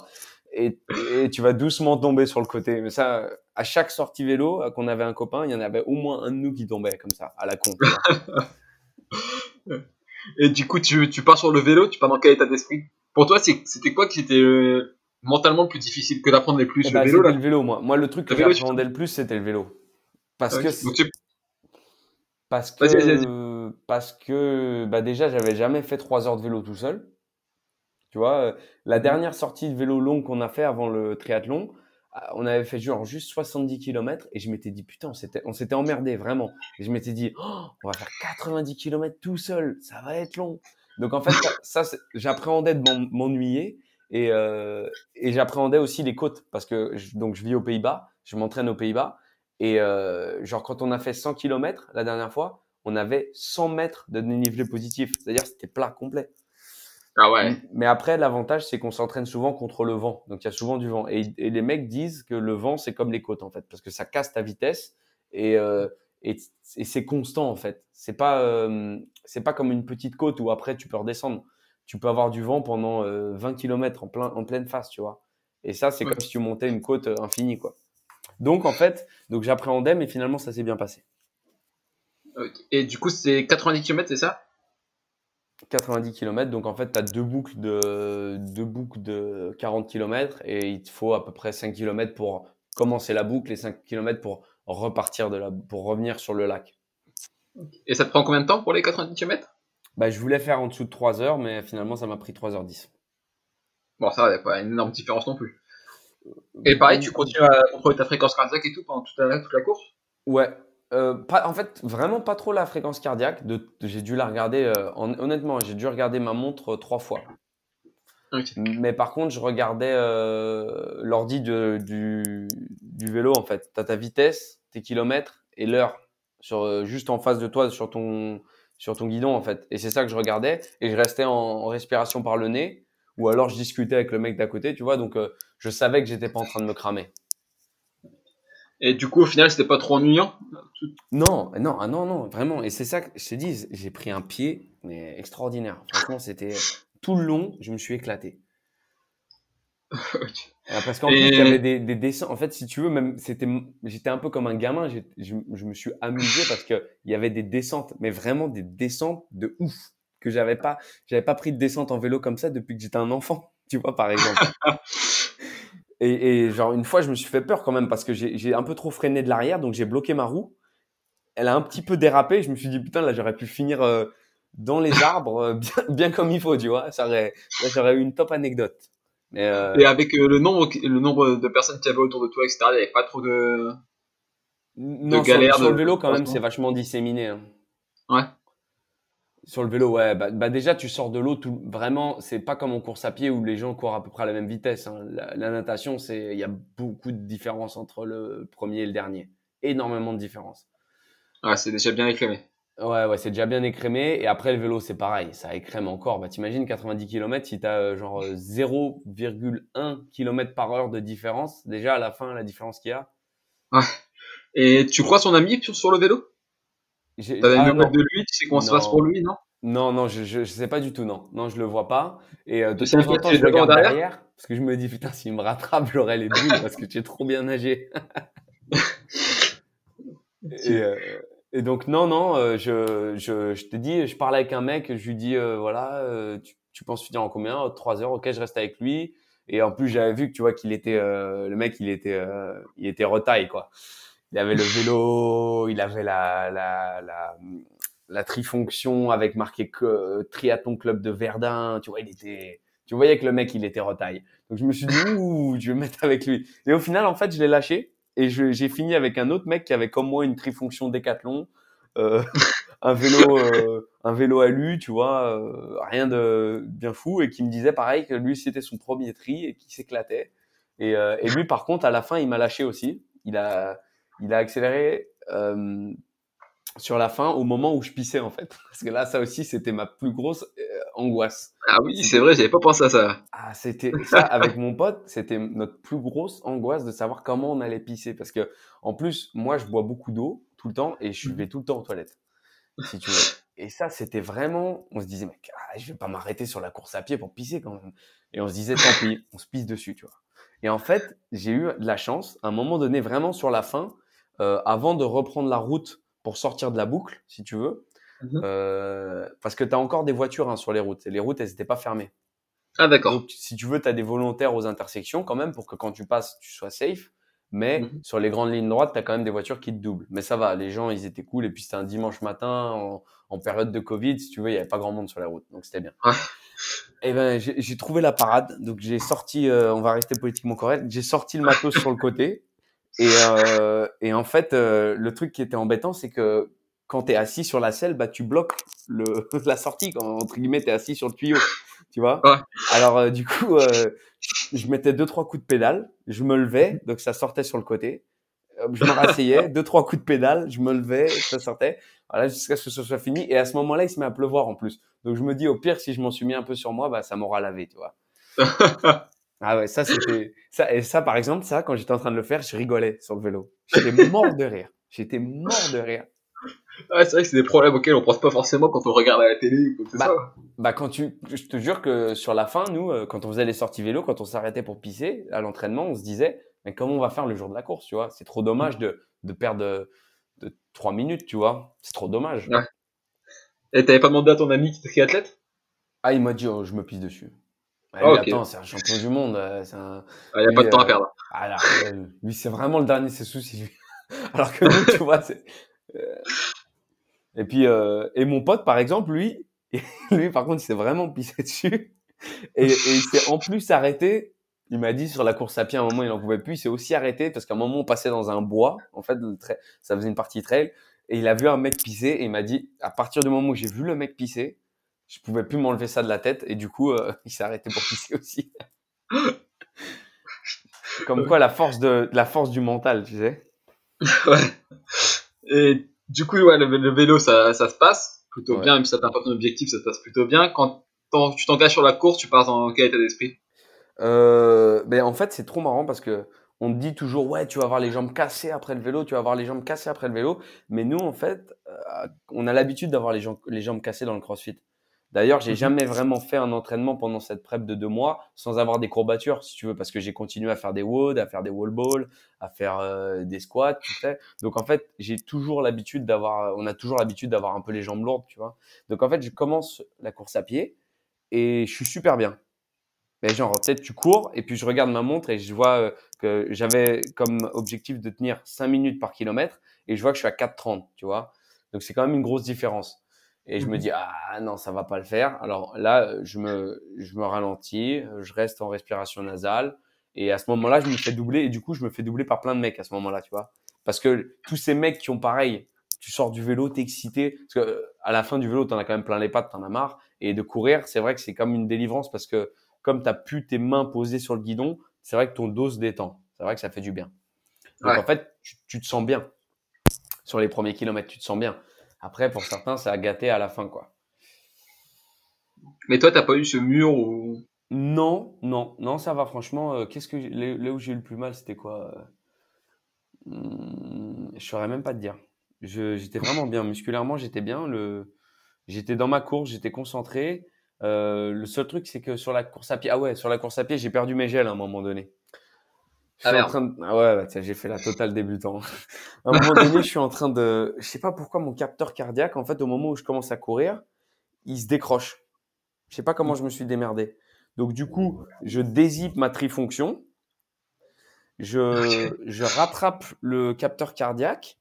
et, et, tu vas doucement tomber sur le côté. Mais ça, à chaque sortie vélo euh, qu'on avait un copain, il y en avait au moins un de nous qui tombait comme ça à la con. et du coup, tu, tu pars sur le vélo, tu pars dans quel état d'esprit? Pour toi, c'était quoi qui était euh, mentalement le plus difficile que d'apprendre les plus eh le ben, vélo le vélo, moi. Moi, le truc que j'appréhendais le plus, c'était le vélo. Parce que parce que parce que bah déjà j'avais jamais fait trois heures de vélo tout seul. Tu vois, euh, la mmh dernière sortie de vélo long qu'on a fait avant le triathlon, ah, on avait fait genre juste 70 km et je m'étais dit putain, on s'était on s'était emmerdé vraiment. Et je m'étais dit oh, on va faire 90 km tout seul, ça va être long. Donc en fait ça, j'appréhendais de m'ennuyer et euh, et j'appréhendais aussi les côtes parce que donc je vis aux Pays-Bas, je m'entraîne aux Pays-Bas et euh, genre, quand on a fait 100 km la dernière fois, on avait 100 mètres de dénivelé positif. C'est-à-dire c'était plat complet. Ah ouais. Mais après, l'avantage, c'est qu'on s'entraîne souvent contre le vent. Donc, il y a souvent du vent. Et, les mecs disent que le vent, c'est comme les côtes, en fait. Parce que ça casse ta vitesse et, euh, et, c'est constant, en fait. C'est pas, euh, c'est pas comme une petite côte où après, tu peux redescendre. Tu peux avoir du vent pendant 20 euh, km en, plein, en pleine face, tu vois. Et ça, c'est comme si tu montais une côte infinie, quoi. Donc, en fait, donc j'appréhendais, mais finalement, ça s'est bien passé. Et du coup, c'est 90 km, c'est ça? 90 km, donc en fait, tu as deux boucles, de, deux boucles de 40 km et il te faut à peu près 5 km pour commencer la boucle et 5 km pour repartir de la, pour revenir sur le lac. Et ça te prend combien de temps pour les 90 km bah, Je voulais faire en dessous de 3 heures, mais finalement, ça m'a pris 3h10. Bon, ça va, pas une énorme différence non plus. Et pareil, tu continues à contrôler ta fréquence cardiaque et tout pendant toute la, toute la course? Ouais. Euh, pas, en fait, vraiment pas trop la fréquence cardiaque. j'ai dû la regarder, euh, honnêtement, j'ai dû regarder ma montre euh, trois fois. Mais par contre, je regardais l'ordi du, du vélo, en fait. Tu as ta vitesse, tes kilomètres et l'heure sur juste en face de toi sur ton sur ton guidon en fait. Et c'est ça que je regardais et je restais en, respiration par le nez ou alors je discutais avec le mec d'à côté, tu vois. Donc je savais que j'étais pas en train de me cramer. Et du coup, au final, c'était pas trop ennuyant Non, non, ah non, non, vraiment. Et c'est ça que je te dis, j'ai pris un pied, mais extraordinaire. Franchement, c'était tout le long, je me suis éclaté. Ah, parce qu'en plus, il y avait des, des, dessins. En fait, si tu veux, même c'était, j'étais un peu comme un gamin. Je, je, me suis amusé parce que il y avait des descentes, mais vraiment des descentes de ouf que j'avais pas. J'avais pas pris de descente en vélo comme ça depuis que j'étais un enfant. Tu vois, par exemple. et, et, genre une fois, je me suis fait peur quand même parce que j'ai un peu trop freiné de l'arrière, donc j'ai bloqué ma roue. Elle a un petit peu dérapé. Je me suis dit putain, là, j'aurais pu finir. Euh, dans les arbres euh, bien, bien, comme il faut, tu vois. Ça aurait, ça aurait eu une top anecdote. Euh, et avec euh, le nombre, le nombre de personnes qui avaient autour de toi, etc., il n'y avait pas trop de, de galères. Sur, le vélo, quand même, c'est vachement disséminé. Hein. Ouais. Sur le vélo, ouais. Bah, bah déjà, tu sors de l'eau, tout, vraiment, c'est pas comme en course à pied où les gens courent à peu près à la même vitesse. Hein. La, natation, c'est, il y a beaucoup de différences entre le premier et le dernier. Énormément de différences. Ah, c'est déjà bien écrémé. Ouais, ouais, c'est déjà bien écrémé. Et après, le vélo, c'est pareil, ça écrème encore. Bah, t'imagines 90 km, si t'as euh, genre 0,1 euh, km par heure de différence, déjà à la fin, la différence qu'il y a. Ouais. Et tu crois son ami sur le vélo? T'as ah, une de lui, tu sais ça se passe pour lui, non? Non, non, je, je, sais pas du tout, non. Non, je le vois pas. Et euh, de temps en temps, je regarde derrière. parce que je me dis, putain, s'il me rattrape, j'aurai les bulles parce que tu es trop bien nagé. et, euh, et donc non, non, euh, je, je, je te dis, je parle avec un mec, je lui dis, euh, voilà, euh, tu, tu, penses finir en combien? Trois heures, ok, je reste avec lui. Et en plus, j'avais vu que tu vois qu'il était, le mec, il était, il était retaille quoi. Il avait le vélo, il avait la, la, la, la trifonction avec marqué que, triathlon club de Verdun. Tu vois, il était, tu voyais que le mec, il était retaille. Donc je me suis dit, ouh, je vais me mettre avec lui. Et au final, en fait, je l'ai lâché et j'ai fini avec un autre mec qui avait comme moi une trifonction Décathlon, euh, un vélo, euh, un vélo alu, tu vois, euh, rien de bien fou, et qui me disait pareil que lui c'était son premier tri et qui s'éclatait. Et, euh, et, lui par contre à la fin il m'a lâché aussi. Il a, il a accéléré euh, sur la fin au moment où je pissais en fait. Parce que là, ça aussi, c'était ma plus grosse euh, angoisse. Ah oui, c'est vrai, j'avais pas pensé à ça. Ah, c'était ça avec mon pote, c'était notre plus grosse angoisse de savoir comment on allait pisser. Parce que en plus, moi, je bois beaucoup d'eau tout le temps et je vais tout le temps aux toilettes, si tu veux. Et ça, c'était vraiment, on se disait, mec, ah, je vais pas m'arrêter sur la course à pied pour pisser quand même. Et on se disait, tant pis, on se pisse dessus, tu vois. Et en fait, j'ai eu de la chance, à un moment donné, vraiment sur la fin, euh, avant de reprendre la route pour sortir de la boucle, si tu veux. Mhm. Euh, parce que tu as encore des voitures hein, sur les routes. Et les routes, elles n'étaient pas fermées. Ah, d'accord. Donc, si tu veux, tu as des volontaires aux intersections quand même pour que quand tu passes, tu sois safe. Mais mhm. sur les grandes lignes droites, tu as quand même des voitures qui te doublent. Mais ça va, les gens, ils étaient cool. Et puis, c'était un dimanche matin en, période de Covid. Si tu veux, il n'y avait pas grand monde sur les routes. Donc, c'était bien. Et eh ben, j'ai trouvé la parade. Donc, j'ai sorti, euh, on va rester politiquement correct, j'ai sorti le matos sur le côté. Et, euh, et en fait, euh, le truc qui était embêtant, c'est que quand tu es assis sur la selle, bah, tu bloques le, la sortie. Quand, entre guillemets, tu es assis sur le tuyau. Tu vois Alors, euh, du coup, euh, je mettais deux, trois coups de pédale. Je me levais, donc ça sortait sur le côté. Je me rasseyais, deux, trois coups de pédale. Je me levais, ça sortait. Voilà, jusqu'à ce que ce soit fini. Et à ce moment-là, il se met à pleuvoir en plus. Donc, je me dis, au pire, si je m'en suis mis un peu sur moi, bah, ça m'aura lavé, tu vois. Ah ouais, ça c'était ça et ça par exemple, ça quand j'étais en train de le faire, je rigolais sur le vélo. J'étais mort de rire. J'étais mort de rire. Ouais, c'est vrai que c'est des problèmes auxquels on pense pas forcément quand on regarde à la télé ou bah, ça. Bah quand tu je te jure que sur la fin nous euh, quand on faisait les sorties vélo, quand on s'arrêtait pour pisser à l'entraînement, on se disait mais comment on va faire le jour de la course, tu vois? C'est trop dommage de de perdre de, de 3 minutes, tu vois? C'est trop dommage. Ouais. Et t'avais pas demandé à ton ami qui était athlète Ah, il m'a dit oh, je me pisse dessus. Ah, attends, c'est un champion du monde. Euh, un... Ah, il n'y a pas de temps à euh, perdre. Alors, euh, lui, c'est vraiment le dernier ses soucis. Lui. Alors que nous, tu vois, c'est. Et puis, et mon pote, par exemple, lui, lui, par contre, il s'est vraiment pissé dessus. Et, et il s'est en plus arrêté. Il m'a dit sur la course à pied, à un moment, il n'en pouvait plus. Il s'est aussi arrêté parce qu'à un moment, on passait dans un bois. En fait, ça faisait une partie trail. Et il a vu un mec pisser et il m'a dit, à partir du moment où j'ai vu le mec pisser, je pouvais plus m'enlever ça de la tête et du coup euh, il s'est arrêté pour pisser aussi. Comme quoi la force de la force du mental, tu sais. ouais. Et du coup, ouais, le, vélo, ça, ça, se passe plutôt bien, même si ça t'importe un objectif, ça se passe plutôt bien. Quand tu t'engages sur la course, tu pars dans quel état d'esprit? Euh, ben En fait, c'est trop marrant parce que on te dit toujours, ouais, tu vas avoir les jambes cassées après le vélo, tu vas avoir les jambes cassées après le vélo. Mais nous, en fait, euh, on a l'habitude d'avoir les, jambes, les jambes cassées dans le crossfit. D'ailleurs, j'ai mhm. jamais vraiment fait un entraînement pendant cette prep de deux mois sans avoir des courbatures, si tu veux, parce que j'ai continué à faire des WOD, à faire des wall balls, à faire euh, des squats, tu sais. Donc en fait, j'ai toujours l'habitude d'avoir, on a toujours l'habitude d'avoir un peu les jambes lourdes, tu vois. Donc en fait, je commence la course à pied et je suis super bien. Mais genre, peut-être tu cours et puis je regarde ma montre et je vois euh, que j'avais comme objectif de tenir 5 minutes par kilomètre et je vois que je suis à 4,30, tu vois. Donc c'est quand même une grosse différence. Et je me mhm. dis, ah non, ça va pas le faire. Alors là, je me, je me ralentis, je reste en respiration nasale. Et à ce moment-là, je me fais doubler. Et du coup, je me fais doubler par plein de mecs à ce moment-là, tu vois. Parce que tous ces mecs qui ont pareil, tu sors du vélo, t'es excité. Parce que à la fin du vélo, t'en as quand même plein les pattes, t'en as marre. Et de courir, c'est vrai que c'est comme une délivrance parce que comme t'as plus tes mains posées sur le guidon, c'est vrai que ton dos se détend. C'est vrai que ça fait du bien. Donc en fait, tu, tu te sens bien. Sur les premiers kilomètres, tu te sens bien. Après, pour certains, ça a gâté à la fin, quoi. Mais toi, t'as pas eu ce mur ou Non, non, non, ça va. Franchement, euh, qu'est-ce que là où j'ai eu le plus mal, c'était quoi hmm, Je saurais même pas te dire. J'étais vraiment bien musculairement, j'étais bien. Le, j'étais dans ma course, j'étais concentré. Euh, le seul truc, c'est que sur la course à pied, ah ouais, sur la course à pied, j'ai perdu mes gels à un moment donné. Ah, ah, ouais, bah, j'ai fait la totale débutant. à un moment donné, je suis en train de, je sais pas pourquoi mon capteur cardiaque, en fait, au moment où je commence à courir, il se décroche. Je sais pas comment je me suis démerdé. Donc du coup, je dézippe ma trifonction, je, je rattrape le capteur cardiaque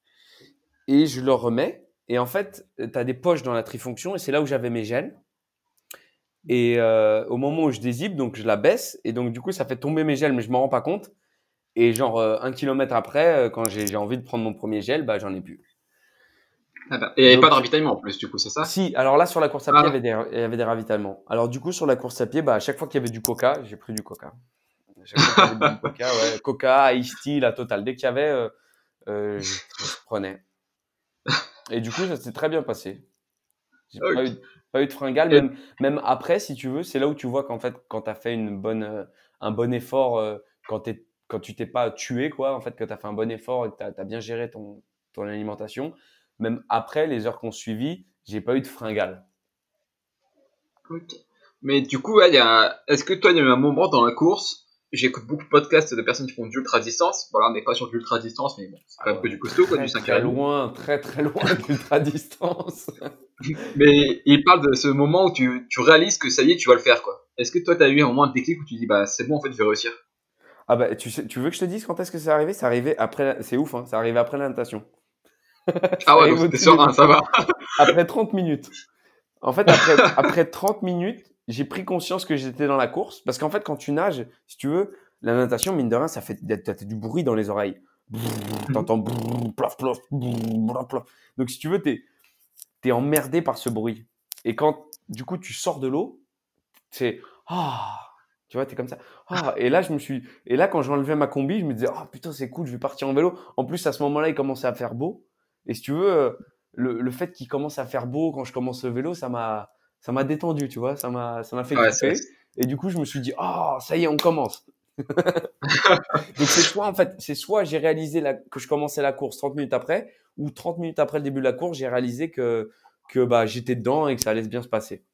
et je le remets. Et en fait, tu as des poches dans la trifonction et c'est là où j'avais mes gènes. Et euh, au moment où je dézippe, donc je la baisse et donc du coup ça fait tomber mes gels, mais je m'en rends pas compte. Et genre, euh, un kilomètre après, euh, quand j'ai envie de prendre mon premier gel, bah, j'en ai plus. Ah bah, et il n'y avait pas de ravitaillement en plus, du coup, c'est ça? Si, alors là, sur la course à pied, ah. il, y avait des, il y avait des ravitaillements. Alors, du coup, sur la course à pied, bah, à chaque fois qu'il y avait du coca, j'ai pris du coca. À chaque fois qu'il y avait du coca, ouais. Coca, Ice Tea, la totale. Dès qu'il y avait, euh, je, prenais. Et du coup, ça s'est très bien passé. J'ai pas, eu, pas eu de fringale. Même, même après, si tu veux, c'est là où tu vois qu'en fait, quand tu as fait une bonne, un bon effort, quand tu es quand tu t'es pas tué, quoi, en fait, que tu as fait un bon effort et que tu as, bien géré ton, ton alimentation, même après les heures qu'on suivi, j'ai pas eu de fringale. Ok. Mais du coup, ouais, est-ce que toi, il y a eu un moment dans la course J'écoute beaucoup de podcasts de personnes qui font de l'ultra distance. Voilà, on n'est pas sur de l'ultra distance, mais bon, c'est quand même peu du costaud, quoi, du 5 Très loin, très très loin de l'ultra distance. mais il parle de ce moment où tu, tu réalises que ça y est, tu vas le faire, quoi. Est-ce que toi, tu as eu un moment de déclic où tu dis, bah, c'est bon, en fait, je vais réussir? Ah bah tu, sais, tu veux que je te dise quand est-ce que c'est arrivé? C'est arrivé après, c'est ouf, hein, c'est arrivé après la natation. ah ouais, donc sûr, ça va. après 30 minutes. En fait, après, après 30 minutes, j'ai pris conscience que j'étais dans la course. Parce qu'en fait, quand tu nages, si tu veux, la natation, mine de rien, ça fait du bruit dans les oreilles. T'entends plaf, plaf, plaf. Donc, si tu veux, t'es es emmerdé par ce bruit. Et quand, du coup, tu sors de l'eau, c'est ah, tu vois, t'es comme ça. Ah, et là, je me suis, et là, quand j'enlevais ma combi, je me disais, oh putain, c'est cool, je vais partir en vélo. En plus, à ce moment-là, il commençait à faire beau. Et si tu veux, euh, le, le fait qu'il commence à faire beau quand je commence le vélo, ça m'a, ça m'a détendu, tu vois, ça m'a, ça m'a fait ouais, Et du coup, je me suis dit, oh, ça y est, on commence. Donc c'est soit en fait, c'est soit j'ai réalisé la, que je commençais la course 30 minutes après, ou 30 minutes après le début de la course, j'ai réalisé que que bah j'étais dedans et que ça allait bien se passer.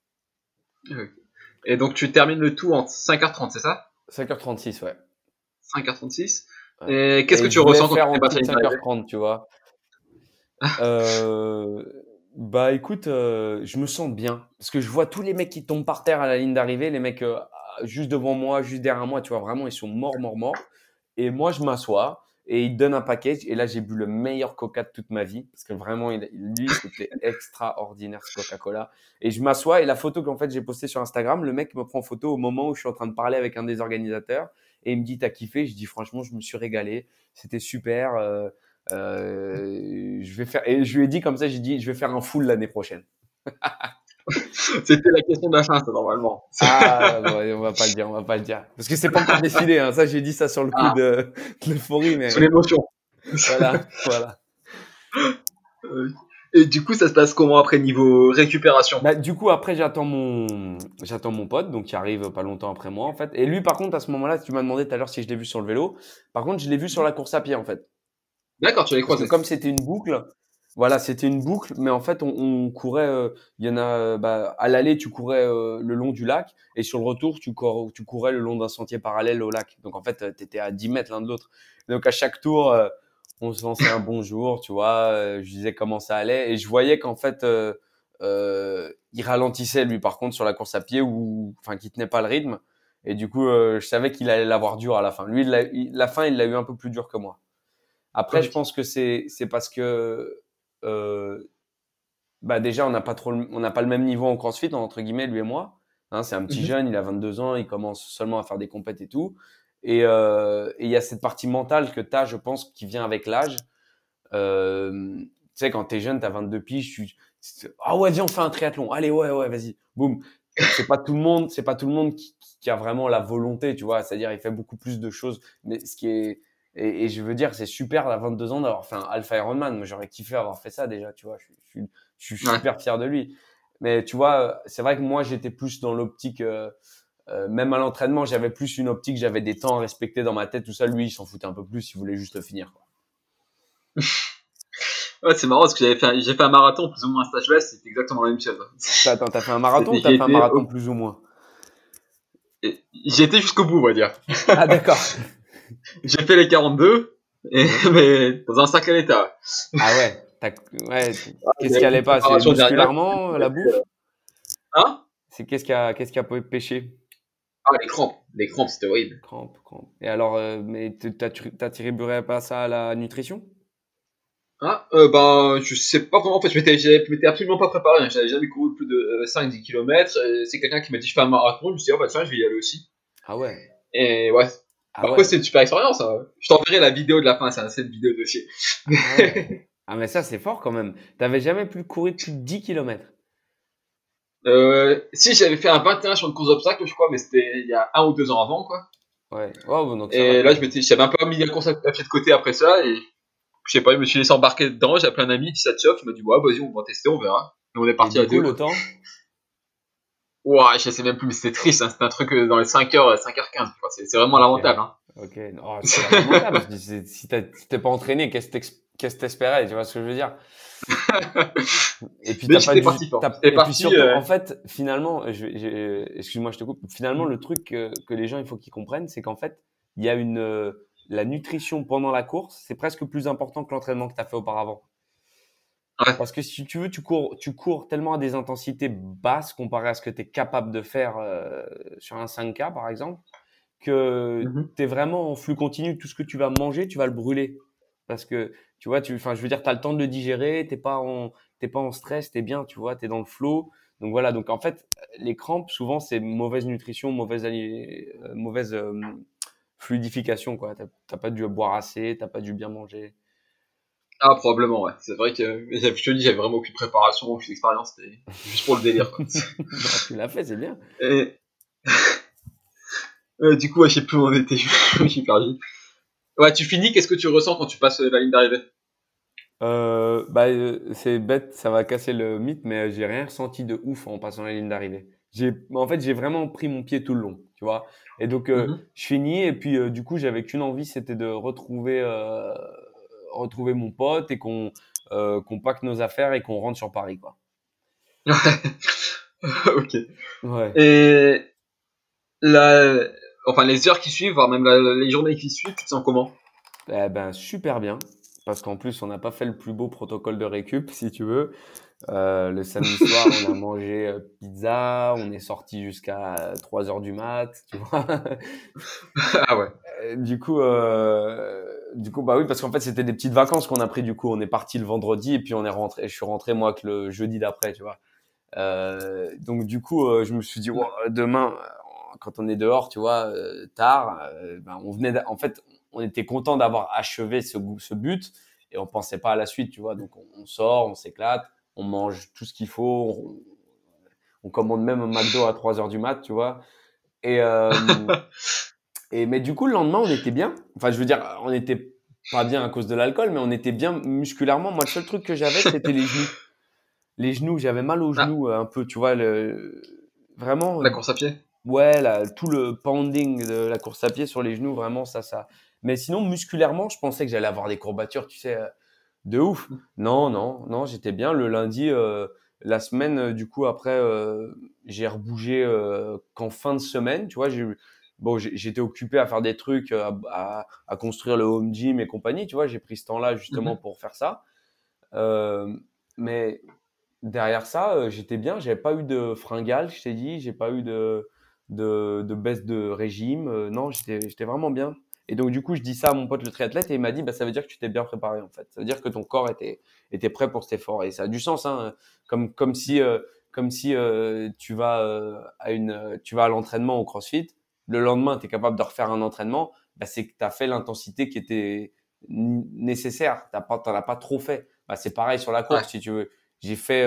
Et donc tu termines le tout en 5h30, c'est ça? 5h36, ouais. 5h36. Et qu'est-ce que tu ressens quand tu es 5h30, tu vois euh, Bah écoute, euh, je me sens bien. Parce que je vois tous les mecs qui tombent par terre à la ligne d'arrivée, les mecs euh, juste devant moi, juste derrière moi, tu vois, vraiment, ils sont morts, morts, morts. Et moi, je m'assois et il donne un package. Et là, j'ai bu le meilleur Coca de toute ma vie parce que vraiment, lui, c'était extraordinaire ce Coca-Cola. Et je m'assois et la photo qu'en fait j'ai postée sur Instagram, le mec me prend photo au moment où je suis en train de parler avec un des organisateurs et il me dit t'as kiffé. Je dis franchement, je me suis régalé, c'était super. Euh, euh, je vais faire et je lui ai dit comme ça, j'ai dit je vais faire un full l'année prochaine. C'était la question de la fin, ça, normalement. Ah, on va pas le dire, on va pas le dire. Parce que c'est pas encore décidé, hein. Ça, j'ai dit ça sur le coup ah. de, l'euphorie, mais. Sur l'émotion. voilà, voilà. Et du coup, ça se passe comment après niveau récupération? Bah, Du coup, après, j'attends mon, j'attends mon pote, donc qui arrive pas longtemps après moi, en fait. Et lui, par contre, à ce moment-là, tu m'as demandé tout à l'heure si je l'ai vu sur le vélo. Par contre, je l'ai vu sur la course à pied, en fait. D'accord, tu l'as croisé. Comme c'était une boucle, voilà, c'était une boucle, mais en fait, on, on courait. Euh, il y en a. Bah, à l'aller, tu courais euh, le long du lac, et sur le retour, tu, cours, tu courais le long d'un sentier parallèle au lac. Donc en fait, tu étais à 10 mètres l'un de l'autre. Donc à chaque tour, euh, on se lançait un bonjour, tu vois. je disais comment ça allait, et je voyais qu'en fait, il ralentissait lui, par contre, sur la course à pied, ou enfin, qui tenait pas le rythme. Et du coup, je savais qu'il allait l'avoir dur à la fin. Lui, la, la fin, il l'a eu un peu plus dur que moi. Après, je pense que c'est c'est parce que euh, bah déjà on n'a pas trop on n'a pas le même niveau en CrossFit entre guillemets lui et moi. Hein, c'est un petit mhm. jeune, il a 22 ans, il commence seulement à faire des compètes et tout. Et euh, il y a cette partie mentale que tu as, je pense, qui vient avec l'âge. Euh, tu sais, quand tu es jeune, tu as 22 piges, tu ah ouais, viens, on fait un triathlon. Allez, ouais, ouais, vas-y. Boum. C'est pas tout le monde, c'est pas tout le monde qui, qui, a vraiment la volonté, tu vois. C'est-à-dire, il fait beaucoup plus de choses. Mais ce qui est, et, et, je veux dire, c'est super à 22 ans d'avoir fait un Alpha Ironman. Moi, j'aurais kiffé avoir fait ça déjà, tu vois. Je, je, je suis super fier de lui. Mais tu vois, c'est vrai que moi, j'étais plus dans l'optique, euh, euh, même à l'entraînement, j'avais plus une optique, j'avais des temps à respecter dans ma tête, tout ça. Lui, il s'en foutait un peu plus, il voulait juste finir. Quoi. ouais, c'est marrant parce que j'avais fait, j'ai fait un marathon plus ou moins un stage là, c'était exactement la même chose. Attends, t'as fait un marathon ou t'as fait un marathon plus ou moins? Été jusqu'au bout, on va dire. Ah, d'accord. J'ai fait les 42, et, mais dans un sacré état. Ah ouais, ouais. Qu'est-ce qui allait pas? C'est musculairement la bouffe? Hein? C'est qu'est-ce qui a, qu'est-ce qui a pêché Ah les crampes, les crampes c'était horrible. Crampes, crampes. Et alors, euh, mais t'attribuerais pas ça à la nutrition? Ah, euh, ben, je sais pas comment, en fait, je m'étais absolument pas préparé, hein. j'avais jamais couru plus de 5-10 euh, km, c'est quelqu'un qui m'a dit je fais un marathon, je me suis dit, oh bah tiens, je vais y aller aussi. Ah ouais. Et ouais, ah Après, c'est une super expérience. Hein. Je t'enverrai la vidéo de la fin, c'est set vidéo de chier. Ah, ah, mais ça, c'est fort quand même. T'avais jamais pu courir plus de 10 km euh, Si, j'avais fait un 21 sur une course d'obstacles, je crois, mais c'était il y a un ou deux ans avant, quoi. Ouais. donc et là, je m'étais, j'avais un peu mis la course à pied de côté après ça, et je sais pas, je me suis laissé embarquer dedans, j'ai appelé un ami, qui ça te chauffe, il m'a dit, ouais, vas-y, on va tester, on verra. Et on est parti à deux. le temps Ouais, je sais même plus, mais c'était triste, hein. c'était un truc euh, dans les 5h, 5h15, c'est vraiment lamentable. Hein. Ok, non, c'est lamentable. si t'es pas entraîné, qu'est-ce que t'espérais, tu vois ce que je veux dire? Et puis t'as pas du, parti, et puis surtout, euh, en fait, finalement, excuse-moi, je te coupe. Finalement, le truc que, que les gens il faut qu'ils comprennent, c'est qu'en fait, il y a une euh, la nutrition pendant la course, c'est presque plus important que l'entraînement que tu as fait auparavant. Parce que si tu veux, tu cours, tu cours tellement à des intensités basses comparé à ce que tu es capable de faire euh, sur un 5K, par exemple, que mm-hmm. tu es vraiment en flux continu. Tout ce que tu vas manger, tu vas le brûler. Parce que, tu vois, tu, enfin, je veux dire, tu as le temps de le digérer, tu pas, en, pas en stress, tu es bien, tu vois, tu es dans le flow. Donc voilà, donc en fait, les crampes, souvent, c'est mauvaise nutrition, mauvaise, euh, mauvaise euh, fluidification. Tu n'as pas dû boire assez, tu pas dû bien manger. Ah, probablement, ouais. C'est vrai que, je te dis, j'avais vraiment aucune préparation, aucune expérience, c'était juste pour le délire, quoi. tu l'as fait, c'est bien. Et... euh, du coup, ouais, je sais plus où on était, je suis perdu. Ouais, tu finis, qu'est-ce que tu ressens quand tu passes la ligne d'arrivée? Euh, bah, euh, c'est bête, ça va casser le mythe, mais j'ai rien ressenti de ouf en passant la ligne d'arrivée. J'ai, en fait, j'ai vraiment pris mon pied tout le long, tu vois. Et donc, euh, mm-hmm. je finis, et puis, euh, du coup, j'avais qu'une envie, c'était de retrouver euh, retrouver mon pote et qu'on euh, qu'on nos affaires et qu'on rentre sur Paris, quoi. ok. Ouais. Et la, enfin les heures qui suivent, voire même les journées qui suivent, tu te sens comment? Eh ben super bien, parce qu'en plus on n'a pas fait le plus beau protocole de récup, si tu veux. Euh, le samedi soir, on a mangé euh, pizza, on est sorti jusqu'à 3 heures du mat, tu vois. ah ouais. Euh, du coup, euh, du coup, bah oui, parce qu'en fait, c'était des petites vacances qu'on a pris. Du coup, on est parti le vendredi et puis on est rentré. Je suis rentré moi que le jeudi d'après, tu vois. Euh, donc du coup, je me suis dit, demain, quand on est dehors, tu vois, tard, ben, on venait, en fait, on était content d'avoir achevé ce, ce but et on pensait pas à la suite, tu vois. Donc on, on sort, on s'éclate on mange tout ce qu'il faut, on, commande même un McDo à 3 heures du mat, tu vois. Et, euh, et mais du coup, le lendemain, on était bien. Enfin, je veux dire, on était pas bien à cause de l'alcool, mais on était bien musculairement. Moi, le seul truc que j'avais, c'était les genoux. Les genoux, j'avais mal aux ah. genoux un peu, tu vois, le... vraiment. La course à pied? Ouais, tout le pounding de la course à pied sur les genoux, vraiment, ça, ça. Mais sinon, musculairement, je pensais que j'allais avoir des courbatures, tu sais, de ouf. Non, non, non, j'étais bien. Le lundi, euh, la semaine, euh, du coup, après, euh, j'ai rebougé qu'en fin de semaine, tu vois, j'ai bon, j'étais occupé à faire des trucs, à, à, construire le home gym et compagnie, tu vois, j'ai pris ce temps-là justement mhm. pour faire ça. mais derrière ça, j'étais bien, j'avais pas eu de fringales, je t'ai dit, j'ai pas eu de, de, de, baisse de régime, non, j'étais vraiment bien. Et donc, du coup, je dis ça à mon pote le triathlète et il m'a dit, bah, ça veut dire que tu t'es bien préparé, en fait. Ça veut dire que ton corps était, était prêt pour cet effort. Et ça a du sens, hein. Comme, comme si, euh, comme si euh, tu vas euh, à une, tu vas à l'entraînement au CrossFit. Le lendemain, tu es capable de refaire un entraînement. Bah, c'est que tu as fait l'intensité qui était nécessaire. Tu n'en as pas trop fait. Bah, c'est pareil sur la course, si tu veux. J'ai fait,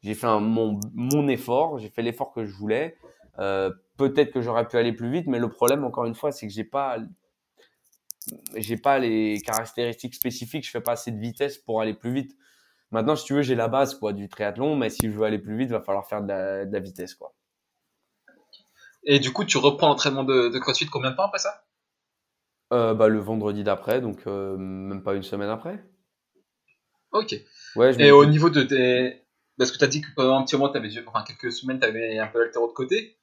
j'ai fait un, mon, mon effort. J'ai fait l'effort que je voulais. Peut-être que j'aurais pu aller plus vite, mais le problème, encore une fois, c'est que j'ai pas j'ai pas les caractéristiques spécifiques, je fais pas assez de vitesse pour aller plus vite. Maintenant, si tu veux, j'ai la base quoi du triathlon, mais si je veux aller plus vite, il va falloir faire de la, vitesse quoi. Et du coup, tu reprends l'entraînement de, de, CrossFit combien de temps après ça euh, bah, Le vendredi d'après, donc euh, même pas une semaine après. Ok. Ouais, Et au niveau de tes. Parce que tu as dit que pendant un petit moment, avais... enfin quelques semaines, tu avais un peu l'altéro de côté.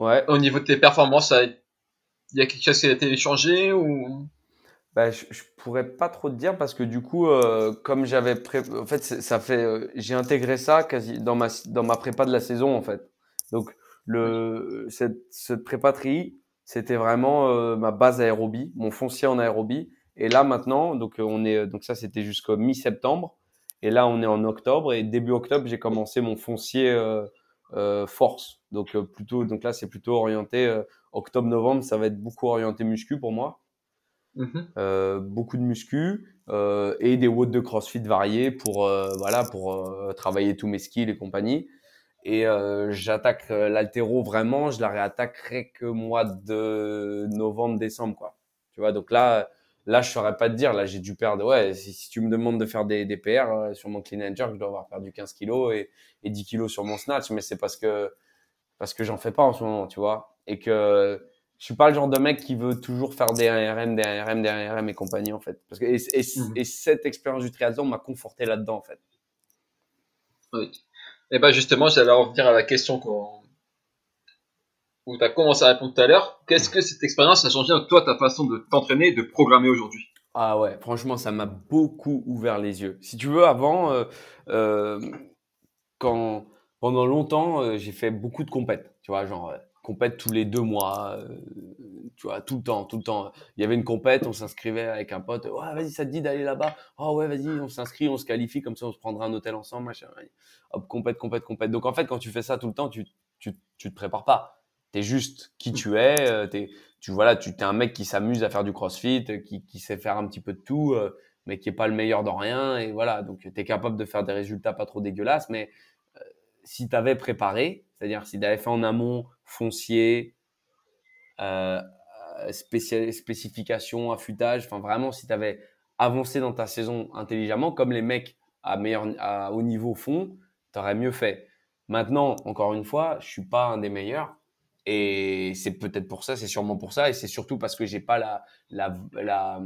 Ouais. Au niveau de tes performances, il y a quelque chose qui a été changé ou? Bah, je, je, pourrais pas trop te dire parce que du coup, euh, comme j'avais pré... en fait, ça fait, euh, j'ai intégré ça quasi dans ma dans ma prépa de la saison en fait. Donc le cette, cette prépa tri, c'était vraiment euh, ma base aérobie, mon foncier en aérobie. Et là maintenant, donc on est donc ça c'était jusqu'au mi-septembre. Et là on est en octobre et début octobre j'ai commencé mon foncier euh, force. Donc plutôt donc là c'est plutôt orienté octobre-novembre, ça va être beaucoup orienté muscu pour moi. Mhm. Euh, beaucoup de muscu euh, et des watts de CrossFit variés pour euh, voilà pour travailler tous mes skills et compagnie. Et j'attaque l'altéro vraiment, je la réattaquerai que mois de novembre décembre quoi. Tu vois donc là là je saurais pas te dire là j'ai dû perdre ouais si, tu me demandes de faire des, des PR sur mon clean and jerk je dois avoir perdu 15 kilos et, et 10 kilos sur mon snatch mais c'est parce que parce que j'en fais pas en ce moment tu vois et que je suis pas le genre de mec qui veut toujours faire des ARM, des ARM, des ARM et compagnie, en fait. Parce que, et, mhm. et, cette expérience du triathlon m'a conforté là-dedans, en fait. Oui. Et ben justement, j'allais revenir à la question où tu as commencé à répondre tout à l'heure. Qu'est-ce que cette expérience a changé toi ta façon de t'entraîner et de programmer aujourd'hui? Ah ouais, franchement, ça m'a beaucoup ouvert les yeux. Si tu veux, avant, euh, euh, quand pendant longtemps, euh, j'ai fait beaucoup de compètes, tu vois, genre compète tous les deux mois, tu vois, tout le temps, tout le temps. Il y avait une compète, on s'inscrivait avec un pote, ouais, vas-y, ça te dit d'aller là-bas, oh ouais, vas-y, on s'inscrit, on se qualifie, comme ça on se prendra un hôtel ensemble, machin. Hop, compète, compète, compète. Donc en fait, quand tu fais ça tout le temps, tu, tu, tu te prépares pas. Tu es juste qui tu es, euh, es, tu voilà, tu es un mec qui s'amuse à faire du crossfit, qui, qui sait faire un petit peu de tout, euh, mais qui est pas le meilleur dans rien, et voilà, donc tu es capable de faire des résultats pas trop dégueulasses, mais si tu avais préparé, c'est-à-dire si tu avais fait en amont foncier, euh, spécification, affûtage, enfin vraiment si tu avais avancé dans ta saison intelligemment, comme les mecs à, meilleur, à haut niveau font, tu aurais mieux fait. Maintenant, encore une fois, je suis pas un des meilleurs. Et c'est peut-être pour ça, c'est sûrement pour ça, et c'est surtout parce que j'ai pas la, la, la,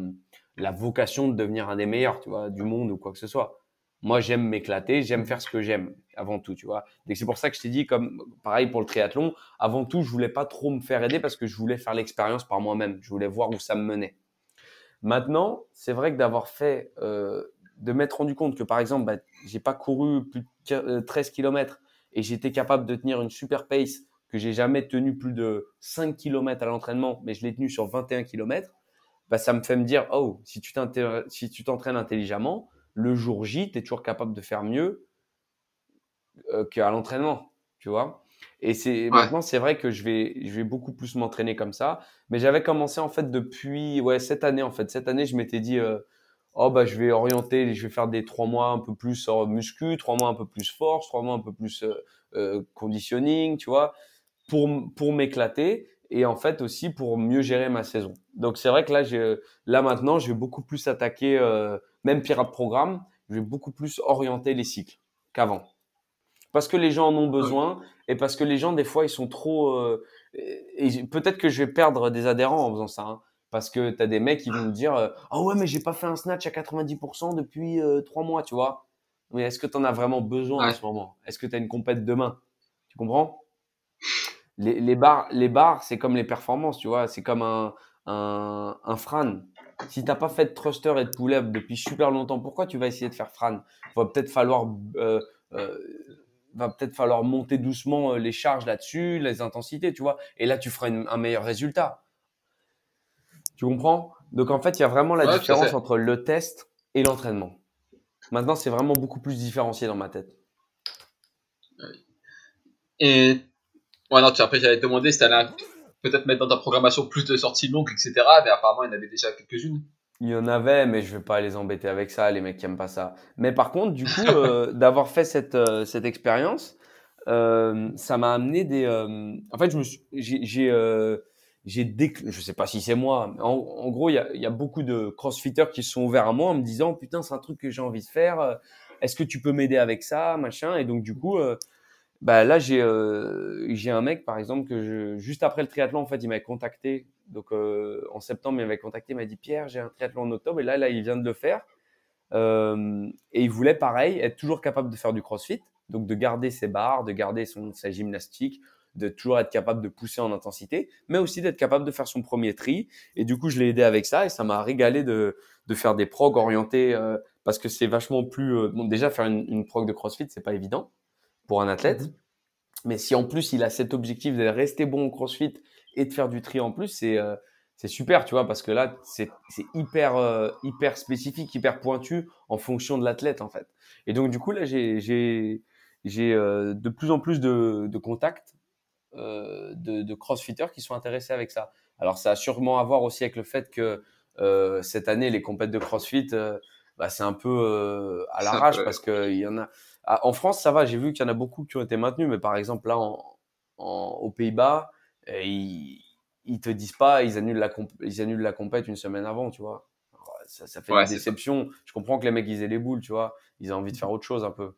la vocation de devenir un des meilleurs, tu vois, du monde ou quoi que ce soit. Moi, j'aime m'éclater, j'aime faire ce que j'aime avant tout, tu vois. C'est pour ça que je t'ai dit, comme pareil pour le triathlon, avant tout, je voulais pas trop me faire aider parce que je voulais faire l'expérience par moi-même. Je voulais voir où ça me menait. Maintenant, c'est vrai que d'avoir fait, euh, de m'être rendu compte que par exemple, bah, j'ai pas couru plus de 13 km et j'étais capable de tenir une super pace que j'ai jamais tenu plus de 5 km à l'entraînement, mais je l'ai tenu sur 21 km, bah, ça me fait me dire, oh, si tu t'entraînes intelligemment, le jour J, tu es toujours capable de faire mieux euh, qu'à l'entraînement, tu vois. Et c'est maintenant, c'est vrai que je vais, je vais beaucoup plus m'entraîner comme ça. Mais j'avais commencé en fait depuis ouais cette année en fait. Cette année, je m'étais dit euh, oh bah je vais orienter, je vais faire des trois mois un peu plus muscu, trois mois un peu plus force, trois mois un peu plus euh, conditioning, tu vois, pour pour m'éclater. Et en fait aussi pour mieux gérer ma saison. Donc c'est vrai que là, là maintenant, je vais beaucoup plus attaquer, euh, même Pirate Programme, je vais beaucoup plus orienter les cycles qu'avant. Parce que les gens en ont besoin et parce que les gens, des fois, ils sont trop... Euh, et peut-être que je vais perdre des adhérents en faisant ça. Hein, parce que tu as des mecs qui vont me dire euh, Ah ouais, mais j'ai pas fait un snatch à 90% depuis trois mois, tu vois. Mais est-ce que tu en as vraiment besoin en ce moment? Est-ce que tu as une compète demain? Tu comprends? Les, les bars, les bars c'est comme les performances, tu vois. C'est comme un, un, un Fran. Si t'as pas fait de thruster et de pull-up depuis super longtemps, pourquoi tu vas essayer de faire Fran? Va peut-être falloir, euh, euh, va peut-être falloir monter doucement euh, les charges là-dessus, les intensités, tu vois. Et là, tu feras un meilleur résultat. Tu comprends? Donc en fait, il y a vraiment la différence entre le test et l'entraînement. Maintenant, c'est vraiment beaucoup plus différencié dans ma tête. Et ouais, non, après, j'allais te demander si tu allais peut-être mettre dans ta programmation plus de sorties longues, etc. Mais apparemment, il y en avait déjà quelques-unes. Il y en avait, mais je vais pas les embêter avec ça, les mecs qui aiment pas ça. Mais par contre, du coup, euh, d'avoir fait cette, euh, cette expérience, euh, ça m'a amené des. en fait, je me j'ai, j'ai, j'ai je sais pas si c'est moi, mais en, gros, il y a, y a, beaucoup de crossfitters qui se sont ouverts à moi en me disant putain, c'est un truc que j'ai envie de faire. Est-ce que tu peux m'aider avec ça, machin Et donc, du coup, bah là, j'ai euh, j'ai un mec, par exemple, que je, juste après le triathlon, en fait, il m'a contacté. Donc, euh, en septembre, il m'avait contacté, il m'a dit Pierre, j'ai un triathlon en octobre, et là, là, il vient de le faire. Euh, et il voulait, pareil, être toujours capable de faire du crossfit, donc de garder ses barres, de garder son, sa gymnastique, de toujours être capable de pousser en intensité, mais aussi d'être capable de faire son premier tri. Et du coup, je l'ai aidé avec ça, et ça m'a régalé de, de faire des progs orientés, euh, parce que c'est vachement plus. Euh, bon, déjà, faire une, une prog de crossfit, c'est pas évident pour un athlète. Mhm. Mais si en plus il a cet objectif de rester bon au CrossFit et de faire du tri en plus, c'est euh, c'est super, tu vois, parce que là c'est hyper euh, hyper spécifique, hyper pointu en fonction de l'athlète en fait. Et donc du coup là j'ai j'ai j'ai euh, de plus en plus de, de contacts de, de crossfitters qui sont intéressés avec ça. Alors ça a sûrement à voir aussi avec le fait que cette année les compètes de CrossFit bah, c'est un peu à l'arrache parce qu'il y en a en France, ça va, j'ai vu qu'il y en a beaucoup qui ont été maintenus, mais par exemple, là, en, aux Pays-Bas, euh, ils, ils te disent pas, ils annulent la, ils annulent la compète une semaine avant, tu vois. ça, ça, fait une déception. Je comprends que les mecs, ils aient les boules, tu vois. Ils ont envie de faire autre chose un peu.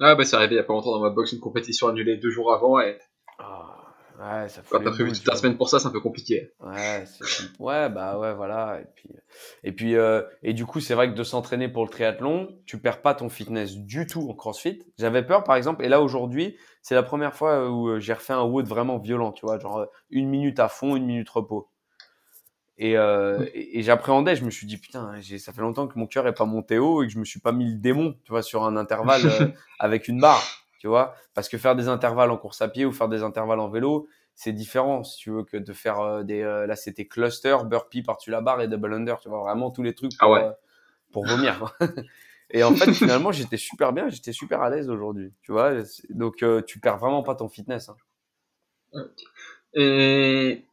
Ah, bah, c'est arrivé il y a pas longtemps dans ma box, une compétition annulée deux jours avant et. Ah. Ouais, ça Quand t'as prévu toute la semaine pour ça, c'est un peu compliqué. Ouais, ouais, bah ouais, voilà. Et puis, et puis, euh, et du coup, c'est vrai que de s'entraîner pour le triathlon, tu perds pas ton fitness du tout en CrossFit. J'avais peur, par exemple, et là aujourd'hui, c'est la première fois où euh, j'ai refait un WOD vraiment violent, tu vois, genre euh, une minute à fond, une minute repos. Et, euh, et, j'appréhendais, je me suis dit putain, ça fait longtemps que mon cœur est pas monté haut et que je me suis pas mis le démon, tu vois, sur un intervalle avec une barre tu vois. Parce que faire des intervalles en course à pied ou faire des intervalles en vélo, c'est différent, si tu veux, que de faire euh, des. Euh, là, c'était cluster, burpee par-dessus la barre et double under, tu vois, vraiment tous les trucs ah pour, ah pour vomir. et en fait, finalement, j'étais super bien, j'étais super à l'aise aujourd'hui, tu vois. Donc, tu perds vraiment pas ton fitness. Hein. Et...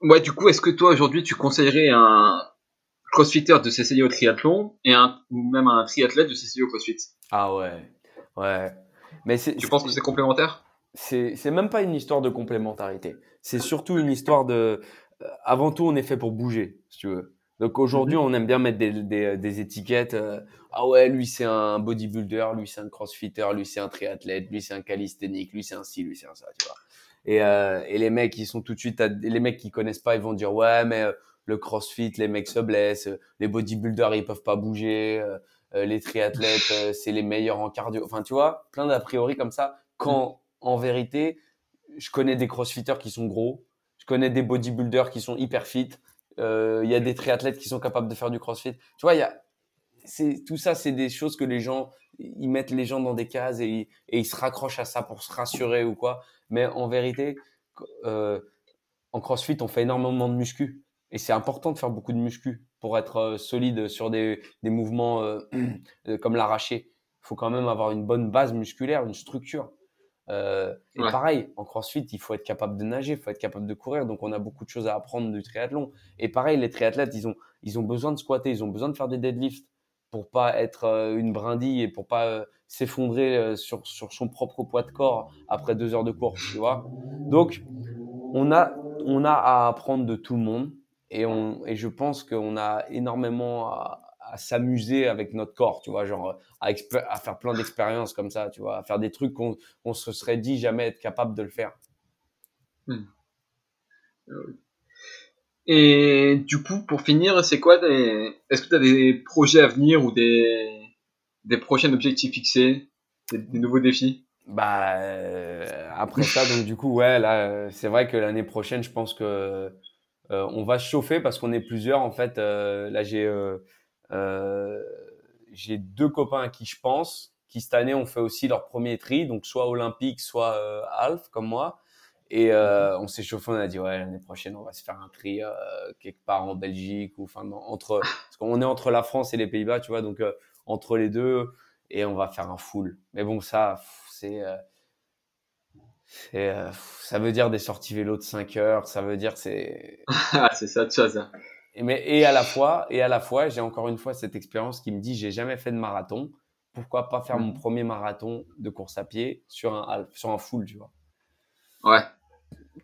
Ouais, du coup, est-ce que toi, aujourd'hui, tu conseillerais un crossfitter de s'essayer au triathlon et un, ou même un triathlète de s'essayer au crossfit ah ouais, ouais. Mais tu penses que c'est complémentaire? C'est même pas une histoire de complémentarité. C'est surtout une histoire de. Euh, avant tout, on est fait pour bouger, si tu veux. Donc aujourd'hui, mhm. on aime bien mettre des, des, des étiquettes. Euh, ah ouais, lui c'est un bodybuilder, lui c'est un crossfitter, lui c'est un triathlète, lui c'est un calisthénique, lui c'est un ci, lui c'est un ça, tu vois. Et, euh, et les mecs, ils sont tout de suite, les mecs qui connaissent pas, ils vont dire ouais, mais le crossfit, les mecs se blessent, les bodybuilders ils peuvent pas bouger, euh, les triathlètes, euh, c'est les meilleurs en cardio. Enfin, tu vois, plein d'a priori comme ça. Quand en vérité, je connais des crossfitters qui sont gros, je connais des bodybuilders qui sont hyper fit. Euh, il y a des triathlètes qui sont capables de faire du crossfit. Tu vois, y a, tout ça, c'est des choses que les gens, ils mettent les gens dans des cases et, ils se raccrochent à ça pour se rassurer ou quoi. Mais en vérité, euh, en CrossFit, on fait énormément de muscu et c'est important de faire beaucoup de muscu pour être euh, solide sur des, des mouvements euh, euh, comme l'arraché. Il faut quand même avoir une bonne base musculaire, une structure. Euh, et pareil, en crossfit, il faut être capable de nager, il faut être capable de courir. Donc, on a beaucoup de choses à apprendre du triathlon. Et pareil, les triathlètes, ils ont, ils ont besoin de squatter, ils ont besoin de faire des deadlifts. pour pas être une brindille et pour pas s'effondrer sur, sur son propre poids de corps après deux heures de course, tu vois. Donc, on a, on a à apprendre de tout le monde et, on, et je pense qu'on a énormément à, s'amuser avec notre corps, tu vois, genre à, à faire plein d'expériences comme ça, tu vois, à faire des trucs qu'on se serait dit jamais être capable de le faire. Hmm. Euh, et du coup, pour finir, c'est quoi Est-ce que tu as des projets à venir ou des, des prochains objectifs fixés, des, nouveaux défis? Bah euh, après ça, donc du coup, ouais, là, c'est vrai que l'année prochaine, je pense que euh, on va se chauffer parce qu'on est plusieurs. En fait, euh, là, j'ai euh, j'ai deux copains à qui je pense qui cette année ont fait aussi leur premier tri, donc soit olympique, soit half comme moi. Et on s'est chauffé, on a dit ouais l'année prochaine on va se faire un tri quelque part en Belgique ou enfin entre parce qu'on est entre la France et les Pays-Bas, tu vois, donc entre les deux et on va faire un full. Mais bon ça c'est et, euh, ça veut dire des sorties vélo de 5 heures, ça veut dire c'est. Ah, c'est ça de chose. Et, mais, et à la fois, et à la fois, j'ai encore une fois cette expérience qui me dit j'ai jamais fait de marathon. Pourquoi pas faire mon mhm. premier marathon de course à pied sur un, sur un full, tu vois? Ouais.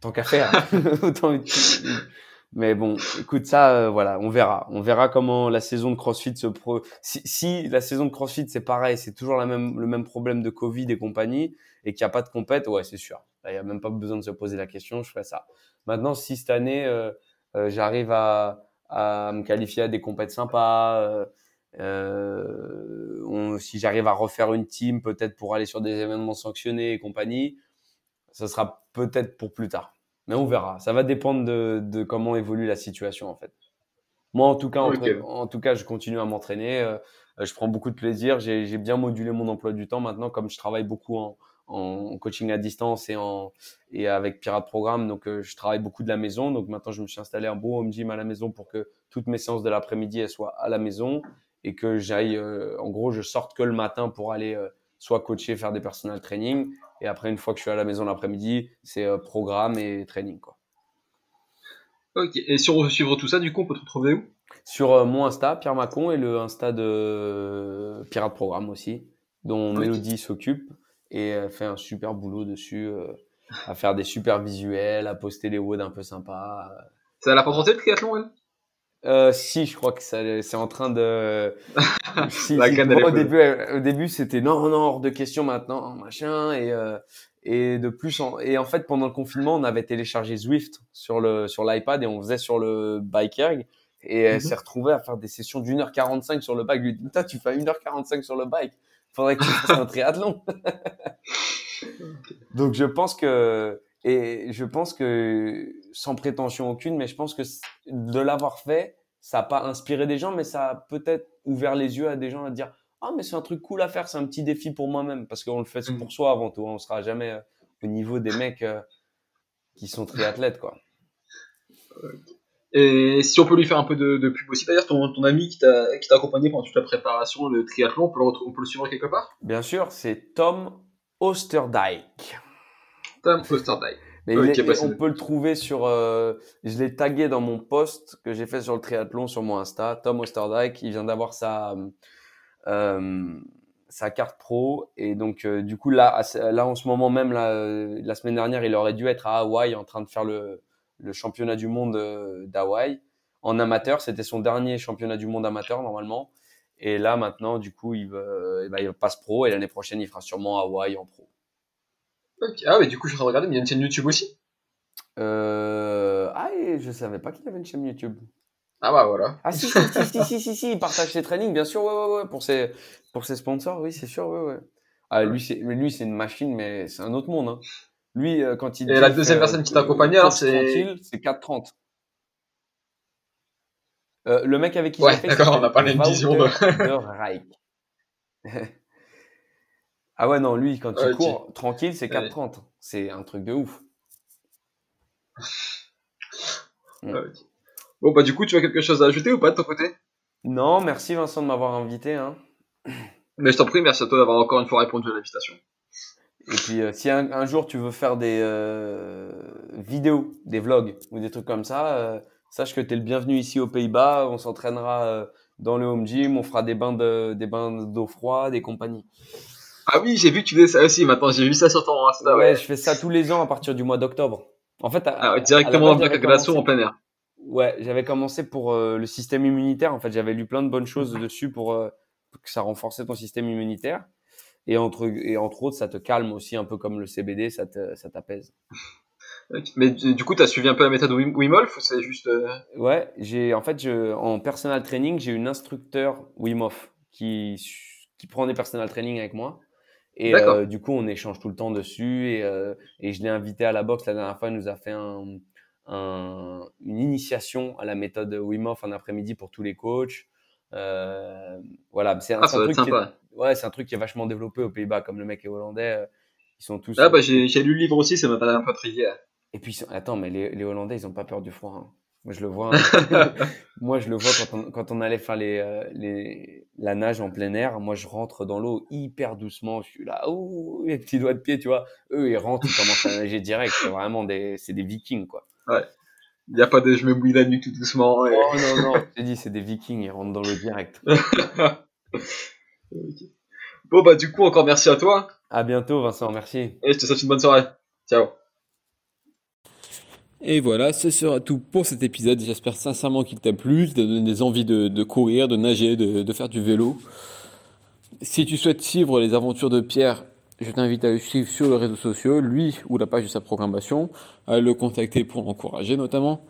Tant qu'à faire. Mais bon, écoute, ça, euh, voilà, on verra. On verra comment la saison de CrossFit se pro. Si, si la saison de CrossFit c'est pareil, c'est toujours la même, le même problème de Covid et compagnie, et qu'il n'y a pas de compète, ouais, c'est sûr. Il n'y a même pas besoin de se poser la question, je ferai ça. Maintenant, si cette année, euh, euh, j'arrive à, à, me qualifier à des compètes sympas, on, si j'arrive à refaire une team, peut-être pour aller sur des événements sanctionnés et compagnie, ça sera peut-être pour plus tard. Mais on verra. Ça va dépendre de, de, comment évolue la situation en fait. Moi, en tout cas, en, tout cas, je continue à m'entraîner. Euh, je prends beaucoup de plaisir. J'ai bien modulé mon emploi du temps maintenant, comme je travaille beaucoup en, en coaching à distance et, en, et avec Pirate Programme. Donc, euh, je travaille beaucoup de la maison. Donc, maintenant, je me suis installé un beau home gym à la maison pour que toutes mes séances de l'après-midi soient à la maison et que j'aille, euh, en gros, je sorte que le matin pour aller soit coacher, faire des personal training. Et après, une fois que je suis à la maison l'après-midi, c'est euh, programme et training. Quoi. Ok, et si on veut suivre tout ça, du coup, on peut te retrouver où? Sur euh, mon Insta, Pierre Macon, et le Insta de euh, Pirate Programme aussi, dont Mélodie s'occupe et elle fait un super boulot dessus, à faire des super visuels, à poster des WOD un peu sympas. Ça l'a pas tenté le triathlon, elle? Euh, si, je crois que c'est en train de. si, au début, au début, c'était non, non, hors de question maintenant, machin, et euh, et de plus en et en fait pendant le confinement, on avait téléchargé Zwift sur le sur l'iPad et on faisait sur le bike erg et elle mhm. s'est retrouvée à faire des sessions d'une heure 45 sur le bike. lui dit, tu fais une heure 45 sur le bike, faudrait que tu fasses un triathlon. Donc je pense que et je pense que, sans prétention aucune, mais je pense que de l'avoir fait, ça n'a pas inspiré des gens, mais ça a peut-être ouvert les yeux à des gens à dire Ah, mais c'est un truc cool à faire, c'est un petit défi pour moi-même, parce qu'on le fait pour mmh. soi avant tout. Hein. On sera jamais euh, au niveau des mecs euh, qui sont triathlètes, quoi. Et si on peut lui faire un peu de, pub aussi, d'ailleurs, ton, ton ami qui t'a accompagné pendant toute la préparation, le triathlon, on peut le, on peut le suivre quelque part? Bien sûr, c'est Tom Osterdyke. Tom Mais on peut le trouver sur. Euh, je l'ai tagué dans mon post que j'ai fait sur le triathlon sur mon Insta. Tom Osterdyke, il vient d'avoir sa euh, sa carte pro et donc euh, du coup là là en ce moment même la semaine dernière, il aurait dû être à Hawaï en train de faire le le championnat du monde d'Hawaï en amateur. C'était son dernier championnat du monde amateur normalement. Et là maintenant, du coup, il, va, il passe pro et l'année prochaine, il fera sûrement Hawaï en pro. Ah, mais du coup, je suis en train de regarder, mais il y a une chaîne YouTube aussi? Euh... Ah, et je savais pas qu'il y avait une chaîne YouTube. Ah bah voilà. Ah si, si, si, si, si, si, il partage ses trainings, bien sûr, ouais, ouais, ouais, pour ses, pour ses sponsors, oui, c'est sûr, ouais, ouais. Ah, lui, c'est, lui, c'est une machine, mais c'est un autre monde, hein. Lui, euh, quand il. Et la deuxième personne qui t'a accompagné, alors, c'est. C'est 4.30. Euh, le mec avec qui ouais, d'accord, on vision de... Ah ouais, non, lui, quand il court tranquille, c'est 4,30. C'est un truc de ouf. Mm. Bon, bah, du coup, tu as quelque chose à ajouter ou pas de ton côté? Non, merci Vincent de m'avoir invité. Hein. Mais je t'en prie, merci à toi d'avoir encore une fois répondu à l'invitation. Et puis, euh, si un, jour tu veux faire des euh, vidéos, des vlogs ou des trucs comme ça, euh, sache que tu es le bienvenu ici aux Pays-Bas. On s'entraînera dans le home gym, on fera des bains de, des bains d'eau froide et compagnie. Ah oui, j'ai vu que tu faisais ça aussi. Maintenant, j'ai vu ça sur ton Insta. Ouais, je fais ça tous les ans à partir du mois d'octobre. En fait, ah, directement en glaçon en plein air. Ouais, j'avais commencé pour euh, le système immunitaire. En fait, j'avais lu plein de bonnes choses dessus pour, euh, que ça renforçait ton système immunitaire. Et entre, et entre autres, ça te calme aussi un peu comme le CBD, ça t'apaise. Mais du coup, tu as suivi un peu la méthode Wim Hof ou c'est juste. Euh, ouais, j'ai en fait, je, en personal training, j'ai une instructeur Wim Hof qui, qui prend des personal training avec moi. Et euh, du coup, on échange tout le temps dessus. Et, euh, et je l'ai invité à la boxe la dernière fois. Il nous a fait un, un, une initiation à la méthode Wim Hof un après-midi pour tous les coachs. Euh, voilà, c'est un, ah, truc qui est, ouais, c'est un truc qui est vachement développé aux Pays-Bas, comme le mec est hollandais. Euh, ils sont tous. Ah bah j'ai lu le livre aussi, ça m'a pas un peu intrigué. Et puis attends, mais les, les Hollandais, ils ont pas peur du froid. Hein. Moi, je le vois. Hein. moi, je le vois quand on, quand on allait faire les, euh, les, la nage en plein air. Moi, je rentre dans l'eau hyper doucement. Je suis là, ouh, les petits doigts de pied, tu vois. Eux, ils rentrent, ils commencent à nager direct. C'est vraiment des, c'est des vikings, quoi. Ouais. Il n'y a pas de je me bouille la nuque tout doucement. Et... Oh non, non, je t'ai dit, c'est des vikings, ils rentrent dans l'eau direct. Bon, bah, du coup, encore merci à toi. À bientôt, Vincent, merci. Et je te souhaite une bonne soirée. Ciao. Et voilà, ce sera tout pour cet épisode. J'espère sincèrement qu'il t'a plu, qu'il t'a donné des envies de, courir, de nager, de, faire du vélo. Si tu souhaites suivre les aventures de Pierre, je t'invite à le suivre sur les réseaux sociaux, lui ou la page de sa programmation, à le contacter pour l'encourager notamment.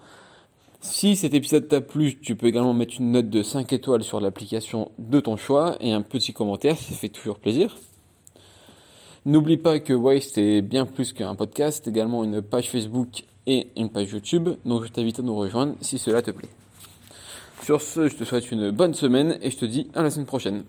Si cet épisode t'a plu, tu peux également mettre une note de 5 étoiles sur l'application de ton choix et un petit commentaire, ça fait toujours plaisir. N'oublie pas que Waste est bien plus qu'un podcast, également une page Facebook et une page YouTube, donc je t'invite à nous rejoindre si cela te plaît. Sur ce, je te souhaite une bonne semaine et je te dis à la semaine prochaine.